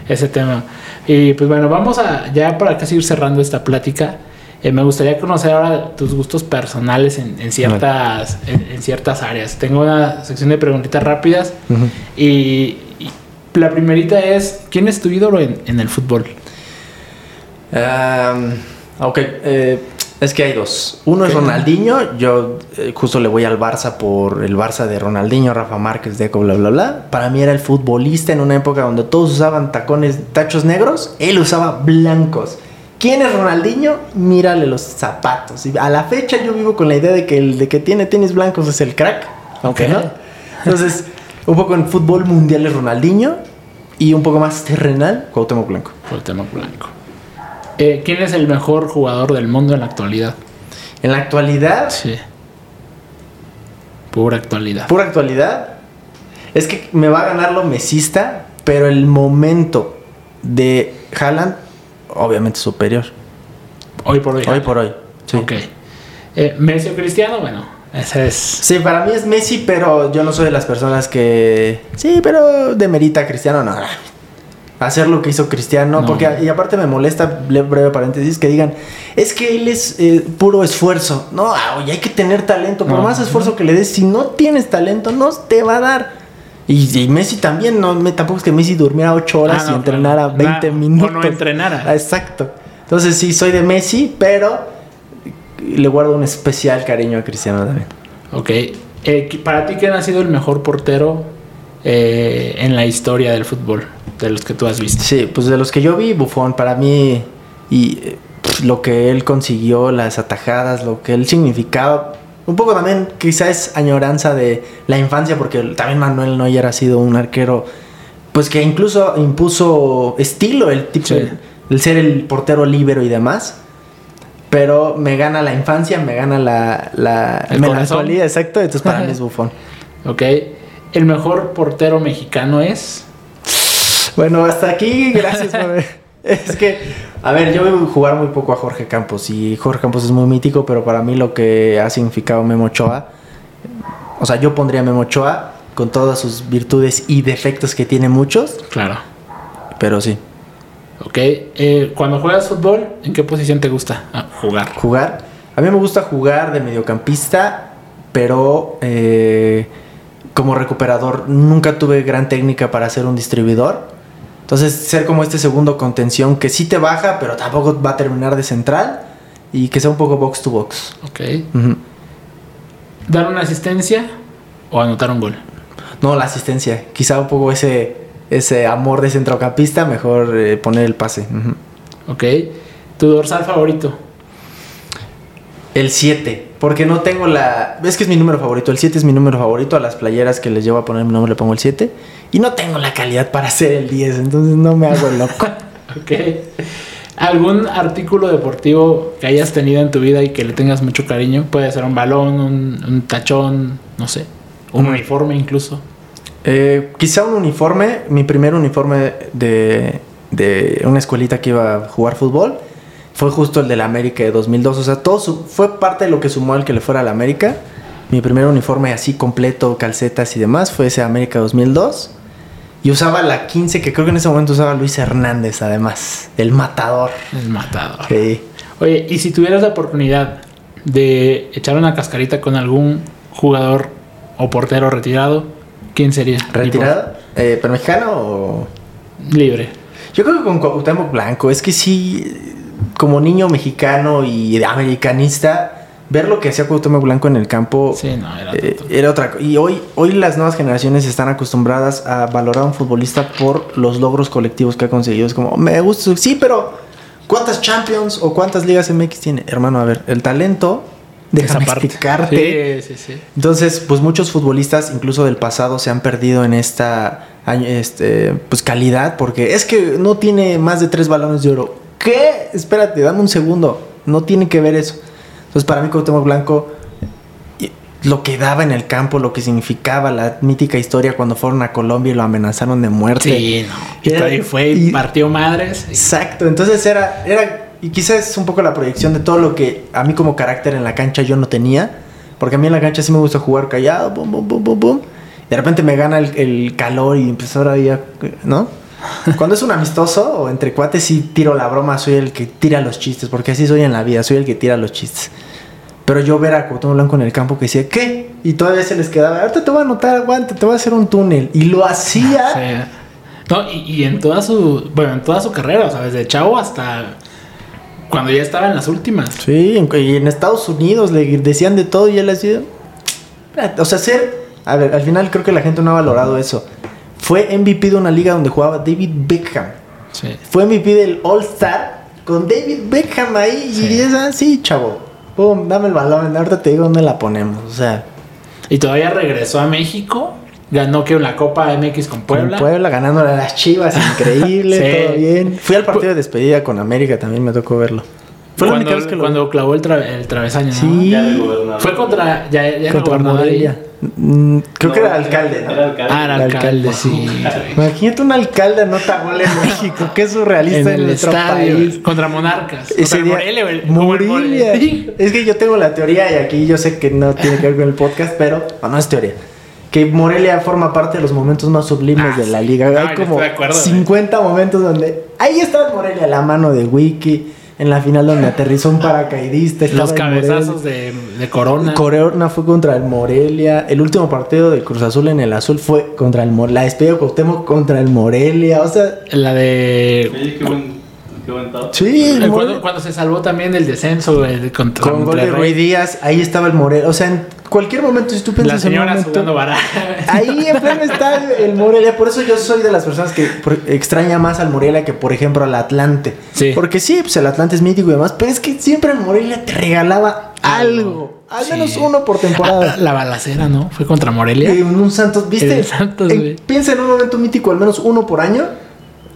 ese tema. Y pues bueno, vamos a, ya para casi ir cerrando esta plática, eh, me gustaría conocer ahora tus gustos personales en, en ciertas, en, en ciertas áreas. Tengo una sección de preguntitas rápidas y, y la primerita es, ¿quién es tu ídolo en, en el fútbol? Am, ok, eh, es que hay dos. Uno es. Ronaldinho. Yo eh, justo le voy al Barça por el Barça de Ronaldinho, Rafa Márquez, Deco, bla, bla, bla. Para mí era el futbolista en una época donde todos usaban tacones, tachos negros. Él usaba blancos. ¿Quién es Ronaldinho? Mírale los zapatos. Y a la fecha yo vivo con la idea de que el de que tiene tenis blancos es el crack. Aunque no. Entonces, un poco en fútbol mundial es Ronaldinho. Y un poco más terrenal, Cuauhtémoc Blanco. Cuauhtémoc Blanco. Eh, ¿Quién es el mejor jugador del mundo en la actualidad? En la actualidad, Sí. Pura actualidad. pura actualidad, es que me va a ganar lo mesista, pero el momento de Haaland, obviamente superior. Hoy por hoy. Hoy por hoy. Sí. Ok. Eh, ¿Messi o Cristiano? Bueno, ese es. Sí, para mí es Messi, pero yo no soy de las personas que. Sí, pero demerita a Cristiano, no. Hacer lo que hizo Cristiano, No. porque y aparte me molesta, le- breve paréntesis, que digan, es que él es eh, puro esfuerzo. No, ah, oye, hay que tener talento. Por No. más esfuerzo que le des, si no tienes talento, no te va a dar. Y, y Messi también, no, tampoco es que Messi durmiera 8 horas Ah, y entrenara claro. 20 Na- minutos. O no entrenara. Ah, Exacto. Entonces sí, soy de Messi, pero le guardo un especial cariño a Cristiano también. Ok. Eh, para ti, ¿quién ha sido el mejor portero eh, en la historia del fútbol? De los que tú has visto. Sí, pues de los que yo vi, Buffon, para mí, y eh, lo que él consiguió, las atajadas, lo que él significaba, un poco también quizás es añoranza de la infancia, porque también Manuel Neuer ha sido un arquero, pues que incluso impuso estilo, el tipo, Sí. el ser el portero libero y demás. Pero me gana la infancia, me gana la, la El melancolía, exacto. Entonces para mí es Buffon. Ok. ¿El mejor portero mexicano es? Bueno, hasta aquí, gracias por. Es que, a ver, yo veo jugar muy poco a Jorge Campos y Jorge Campos es muy mítico, pero para mí lo que ha significado Memo Ochoa, o sea, yo pondría a Memo Ochoa con todas sus virtudes y defectos que tiene muchos, Claro. pero sí, Ok. Eh, cuando juegas fútbol, ¿en qué posición te gusta Ah, jugar? jugar. A mí me gusta jugar de mediocampista, pero eh, como recuperador nunca tuve gran técnica para ser un distribuidor. Entonces, ser como este segundo contención que sí te baja, pero tampoco va a terminar de central y que sea un poco box to box. Ok. ¿Dar una asistencia o anotar un gol? No, la asistencia. Quizá un poco ese, ese amor de centrocampista, mejor eh, poner el pase. Ujú. Ok. ¿Tu dorsal favorito? El 7, porque no tengo la... Es que es mi número favorito, el 7 es mi número favorito, a las playeras que les llevo a poner mi nombre le pongo el 7, y no tengo la calidad para hacer el 10, entonces no me hago el loco. Ok. ¿Algún artículo deportivo que hayas tenido en tu vida y que le tengas mucho cariño? Puede ser un balón, un, un tachón, no sé. Un Mm. uniforme incluso. Eh, quizá un uniforme, mi primer uniforme de, de una escuelita que iba a jugar fútbol, fue justo el de la América de 2002, o sea, todo su- fue parte de lo que sumó al que le fuera a la América. Mi primer uniforme así completo, calcetas y demás, fue ese América 2002. Y usaba la 15, que creo que en ese momento usaba Luis Hernández, además. El matador. El matador. Sí. Oye, y si tuvieras la oportunidad de echar una cascarita con algún jugador o portero retirado, ¿quién sería? ¿Retirado? Eh, ¿Pero mexicano o...? Libre. Yo creo que con Cuauhtémoc Blanco. Es que sí, como niño mexicano y americanista, ver lo que hacía Cuauhtémoc Blanco en el campo Sí, no, era eh, era otra co- y hoy hoy las nuevas generaciones están acostumbradas a valorar a un futbolista por los logros colectivos que ha conseguido es como me gusta sí pero cuántas Champions o cuántas ligas MX tiene hermano a ver el talento parte. explicarte Sí, sí, sí. entonces, pues muchos futbolistas, incluso del pasado, se han perdido en esta este, pues, calidad porque es que no tiene más de tres balones de oro. ¿Qué? Espérate, dame un segundo. No tiene que ver eso. Entonces, para mí, Cuauhtémoc Blanco, y- lo que daba en el campo, lo que significaba la mítica historia cuando fueron a Colombia y lo amenazaron de muerte. Sí, no. Y Era- ahí fue y y- partió madres. Exacto, entonces era, era, y quizás es un poco la proyección de todo lo que a mí como carácter en la cancha yo no tenía, porque a mí en la cancha sí me gusta jugar callado, bum, bum, bum, bum, bum. De repente me gana el, el calor y empezar ahí a, ¿no? Cuando es un amistoso o entre cuates sí tiro la broma, soy el que tira los chistes, porque así soy en la vida, soy el que tira los chistes. Pero yo ver a Cuauhtémoc Blanco en el campo que decía, ¿qué? Y todavía se les quedaba, ahorita te voy a anotar, aguante, te voy a hacer un túnel. Y lo hacía. Sí. No, y, y en toda su, bueno, en toda su carrera, o sea, desde chavo hasta cuando ya estaba en las últimas. Sí, en, y en Estados Unidos le decían de todo y él así. O sea, ser. A ver, al final creo que la gente no ha valorado eso. Fue MVP de una liga donde jugaba David Beckham. Sí. Fue MVP del All Star con David Beckham ahí. Sí. Y es así, chavo. Pum, dame el balón. Ahorita te digo dónde la ponemos. O sea, Y todavía regresó a México, ganó que la Copa MX con Puebla. con Puebla ganándole a las chivas. Increíble, Sí. todo bien. Fui al partido de despedida con América, también me tocó verlo. Fue la cuando, única vez que lo cuando clavó el, tra- el travesaño, ¿no? Sí. Ya de gobernador. Fue contra, ya, ya era contra. Morelia. Mm, Creo que era alcalde, ¿no? Era alcalde. Ah, era El alcalde, alcalde. sí. Imagínate un alcalde anota gol en México, qué en surrealista en, el nuestro estadio, país. contra Monarcas. Ese contra Morelia, el Morelia. Morelia. Es que yo tengo la teoría y aquí yo sé que no tiene que ver con el podcast, pero no, no es teoría. Que Morelia forma parte de los momentos más sublimes Ah, de la liga. No, Hay como estoy de acuerdo, güey. 50 momentos donde ahí está Morelia, la mano de Wiki, en la final donde aterrizó un paracaidista. Los cabezazos de, de Corona. Corona fue contra el Morelia. El último partido del Cruz Azul en el azul fue contra el Morelia. La despedida de Cuauhtémoc contra el Morelia. O sea, la de. Oye, qué buen, qué sí, el el cuando, cuando se salvó también del descenso güey, contra con gol de Monterrey. Rui Díaz, ahí estaba el Morelia. O sea, en cualquier momento, si tú La piensas en un señora momento. jugando baraja. Ahí en pleno estadio, el Morelia. Por eso yo soy de las personas que por- extraña más al Morelia que, por ejemplo, al Atlante. Sí. Porque sí, pues el Atlante es mítico y demás, pero es que siempre el Morelia te regalaba algo. Al Sí. menos uno por temporada. Ah, La balacera, ¿no? Fue contra Morelia. Eh, un Santos, ¿viste? El Santos, En- güey. piensa en un momento mítico, al menos uno por año.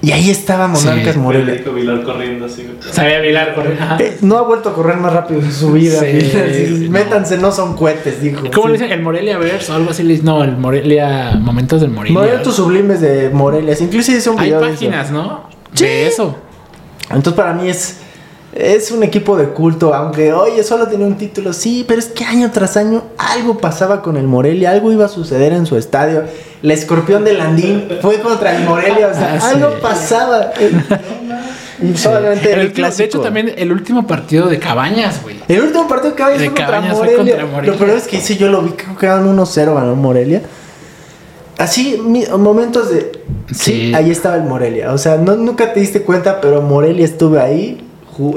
Y ahí estaba Monarcas Sí. Morelia. Vilar corriendo así. Sabía Vilar. Ajá. Eh, no ha vuelto a correr más rápido en su vida. Sí. Métanse, no son cohetes, dijo. ¿Cómo Sí. le dicen? ¿El Morelia Verse o algo así? le dicen? No, el Morelia. Momentos del Morelia. Momentos sublimes de Morelia. Inclusive hice un Hay video de eso. páginas, ¿no? Sí. De eso. Entonces para mí es es un equipo de culto, aunque oye, solo tenía un título, sí, pero es que año tras año algo pasaba con el Morelia, algo iba a suceder en su estadio. El escorpión de Landín fue contra el Morelia, o sea, Ah, sí. algo pasaba. Y Sí. solamente El clásico. de hecho, también el último partido de Cabañas, güey. El último partido que Cabañas De fue contra Cabañas fue Morelia. contra Morelia. Lo peor es que sí, yo lo vi, creo que quedaban 1-0, ganó Morelia. Así, mi- momentos de... Sí, Sí. ahí estaba el Morelia. O sea, no, nunca te diste cuenta, pero Morelia estuve ahí.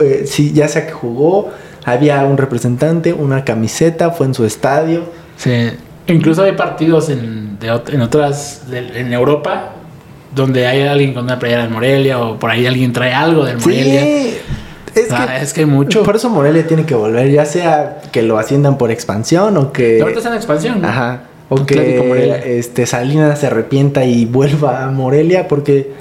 Eh, sí, ya sea que jugó, había un representante, una camiseta, fue en su estadio. Sí. Incluso hay partidos en, de en otras. de- en Europa. Donde hay alguien con una playera del Morelia. O por ahí alguien trae algo del Morelia. Sí, es Ah, que, es que mucho. Por eso Morelia tiene que volver, ya sea que lo asciendan por expansión o que... Ahorita está en expansión. ¿no? Ajá. O Atlético que Morelia. este, Salinas se arrepienta y vuelva a Morelia porque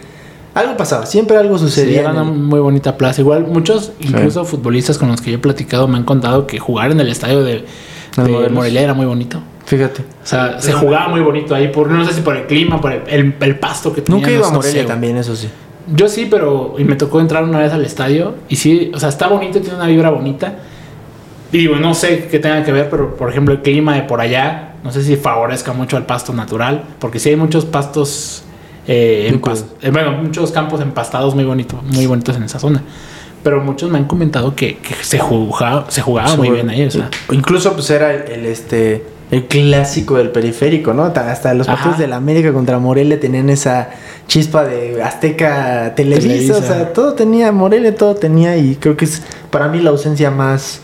algo pasaba, siempre algo Sí, sucedía. era en una el- muy bonita plaza. Igual muchos, incluso futbolistas con los que yo he platicado, me han contado que jugar en el estadio de, De. Morelia era muy bonito. Fíjate. O sea, se jugaba muy bonito ahí, por no sé si por el clima, por el, el- el pasto que tenía. Nunca ido a Morelia también, eso sí. Yo sí, pero y me tocó entrar una vez al estadio y sí, o sea, está bonito, tiene una vibra bonita. Y digo, no sé qué tenga que ver, pero por ejemplo el clima de por allá, no sé si favorezca mucho al pasto natural, porque sí hay muchos pastos, eh, eh, bueno, muchos campos empastados muy bonitos, muy bonitos en esa zona. Pero muchos me han comentado que, que se jugaba, se jugaba muy bien ahí, o sea. Incluso pues era el, el, este el clásico del periférico, ¿no? Ta- Hasta los partidos de la América contra Morelia tenían esa chispa de Azteca Televisa, Televisa. o sea, todo tenía Morelia, todo tenía y creo que es para mí la ausencia más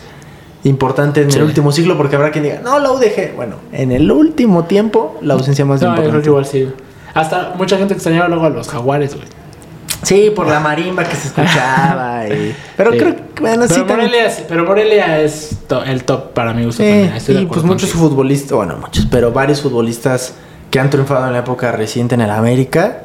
importante en Sí. el último ciclo porque habrá quien diga, no, la UDG. Bueno, en el último tiempo, la ausencia más No, importante. igual sí. Hasta mucha gente extrañaba luego a los jaguares, güey. Sí, por la marimba que se escuchaba. y- Pero Sí. creo que, bueno, sí, pero, Morelia, es- pero Morelia es to- el top para mi gusto. Sí, y pues muchos futbolistas, bueno, muchos, pero varios futbolistas que han triunfado en la época reciente en el América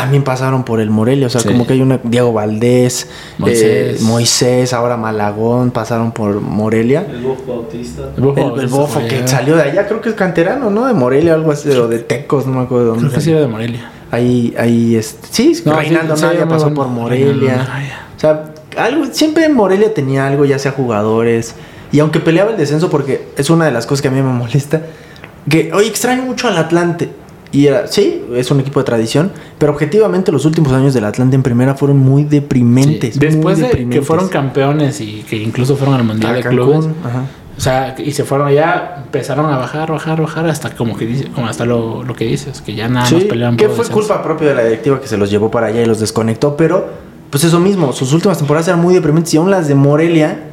también pasaron por el Morelia. O sea, Sí. como que hay una Diego Valdés, Moisés. eh, Moisés, ahora Malagón, pasaron por Morelia. El Buf Bautista. El Bofo, El, el bofo que salió de allá, creo que es canterano, ¿no? De Morelia, algo así, o de Tecos, no me acuerdo de dónde. Creo que sí era de Morelia. Ahí, ahí, este, sí, No, Reinaldo sí, Navia pasó por Morelia. Navia. O sea, algo, siempre Morelia tenía algo, ya sea jugadores. Y aunque peleaba el descenso, porque es una de las cosas que a mí me molesta, que hoy extraño mucho al Atlante. Y era, sí, es un equipo de tradición, pero objetivamente los últimos años del Atlante en primera fueron muy deprimentes. Sí. muy Después de que deprimentes. fueron campeones y que incluso fueron al Mundial A de Cancún, Clubes. ajá. O sea, y se fueron allá, empezaron a bajar, bajar, bajar, hasta como que dice, como hasta lo, lo que dices, que ya nada más Sí, peleaban que fue culpa propia de la directiva que se los llevó para allá y los desconectó, pero pues eso mismo, sus últimas temporadas eran muy deprimentes y aún las de Morelia,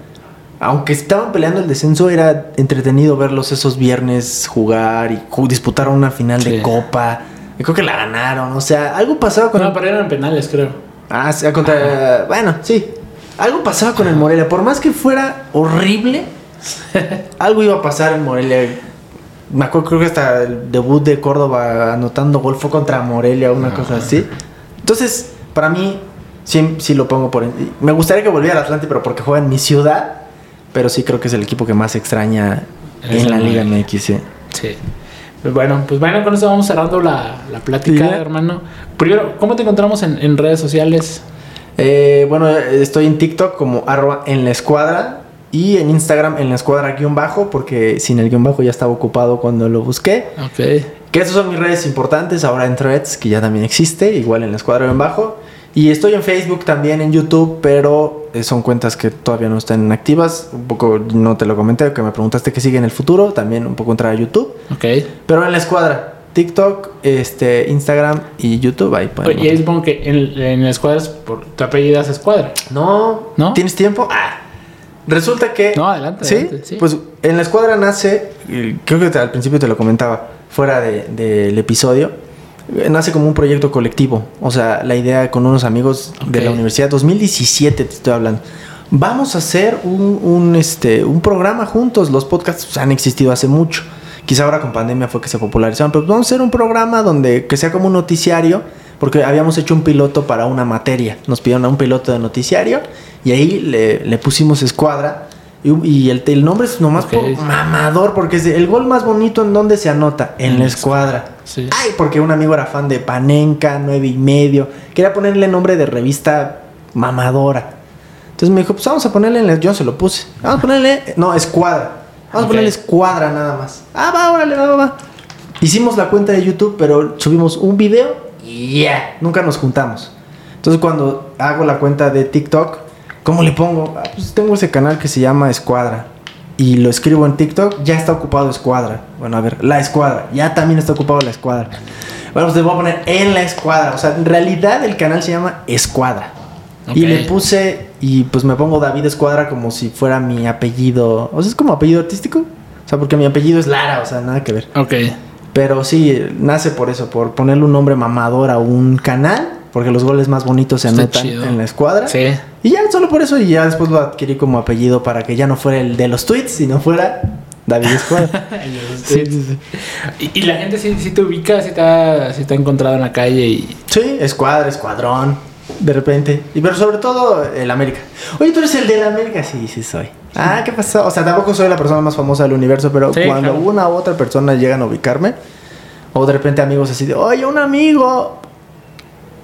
aunque estaban peleando el descenso, era entretenido verlos esos viernes jugar y ju- disputar una final Sí. de copa. Creo que la ganaron, o sea, algo pasaba con No, el... pero eran penales, creo. Ah, sí, contra... Bueno, sí. Algo pasaba con el Morelia, por más que fuera horrible, algo iba a pasar en Morelia. Me acuerdo, creo que hasta el debut de Córdoba anotando gol fue contra Morelia, una Ah. cosa así. Entonces, para mí, sí, sí lo pongo por... Me gustaría que volviera al Atlante, pero porque juega en mi ciudad. Pero sí creo que es el equipo que más extraña Es en la Liga. MX, sí. Sí. Pues bueno, pues bueno, con eso vamos cerrando la, la plática, Sí, hermano. Primero, ¿cómo te encontramos en, en redes sociales? Eh, bueno, estoy en TikTok como arroba en la escuadra y en Instagram en la escuadra guion bajo porque sin el guion bajo ya estaba ocupado cuando lo busqué. Ok. Que esas son mis redes importantes, ahora en Threads, que ya también existe, igual en la escuadra guion bajo. Y estoy en Facebook también, en YouTube, pero eh, son cuentas que todavía no están activas. Un poco, no te lo comenté, que me preguntaste qué sigue en el futuro, también un poco entrar a YouTube. Ok. Pero en la escuadra, TikTok, este, Instagram y YouTube, ahí pueden. Oye, y supongo que en, en escuadras, por, tu apellido es escuadra. No, ¿No? ¿Tienes tiempo? Ah. Resulta que. No, adelante, ¿Sí? adelante, sí. Pues en la escuadra nace, y creo que te- al principio te lo comentaba, fuera de- del episodio, eh, nace como un proyecto colectivo. O sea, la idea con unos amigos de la universidad, 2017 te estoy hablando. Vamos a hacer un, un, este, un programa juntos. Los podcasts han existido hace mucho. Quizá ahora con pandemia fue que se popularizaron, pero vamos a hacer un programa donde que sea como un noticiario, porque habíamos hecho un piloto para una materia. Nos pidieron a un piloto de noticiario y ahí le, le pusimos escuadra. Y, el, el nombre es nomás por mamador, porque es de- el gol más bonito en donde se anota, en En la la escuadra. Sí. Ay, porque un amigo era fan de Panenka, nueve y medio. Quería ponerle nombre de revista mamadora. Entonces me dijo, pues vamos a ponerle, yo se lo puse. Vamos a ponerle, no, escuadra. Vamos a ponerle escuadra nada más. Ah, va, órale, va, va, va. Hicimos la cuenta de YouTube, pero subimos un video y ya, nunca nos juntamos. Entonces cuando hago la cuenta de TikTok, ¿cómo le pongo? Ah, pues tengo ese canal que se llama Escuadra. Y lo escribo en TikTok, ya está ocupado Escuadra. Bueno, a ver, la Escuadra. Ya también está ocupado la Escuadra. Bueno, pues le voy a poner en la Escuadra. O sea, en realidad el canal se llama Escuadra. Y le puse, y pues me pongo David Escuadra como si fuera mi apellido. O sea, es como apellido artístico. O sea, porque mi apellido es Lara, o sea, nada que ver. Ok. Pero sí, nace por eso, por ponerle un nombre mamador a un canal, porque los goles más bonitos se Está anotan chido. en la escuadra. Sí. Y ya, solo por eso, y ya después lo adquirí como apellido para que ya no fuera el de los tweets, sino fuera David Escuadra. sí, sí, sí. Y, y la gente sí, sí te ubica, sí te, ha, sí te ha encontrado en la calle y... Sí, escuadra, escuadrón, de repente. Y pero sobre todo el América. Oye, ¿tú eres el del América? Sí, sí soy. Ah, ¿qué pasó? O sea, tampoco soy la persona más famosa del universo, pero Sí, cuando claro. una u otra persona llegan a ubicarme, o de repente amigos así de, oye, un amigo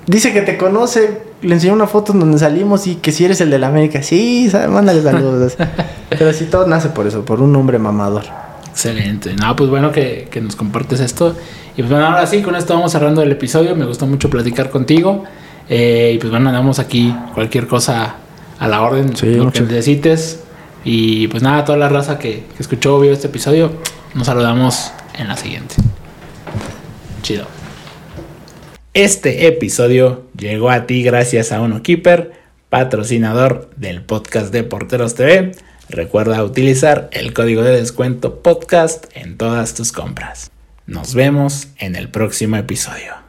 dice que te conoce, le enseñó una foto en donde salimos y que si eres el del América, sí, sabe, mándale saludos. pero sí, todo nace por eso, por un hombre mamador. Excelente. No, pues bueno que, que nos compartes esto. Y pues bueno, ahora sí, con esto vamos cerrando el episodio. Me gustó mucho platicar contigo. Eh, y pues bueno, andamos aquí cualquier cosa a la orden, Sí, lo mucho. que necesites. Y pues nada, toda la raza que, que escuchó o vio este episodio, nos saludamos en la siguiente. Chido. Este episodio llegó a ti gracias a Uno Keeper, patrocinador del podcast de Porteros TV. Recuerda utilizar el código de descuento podcast en todas tus compras. Nos vemos en el próximo episodio.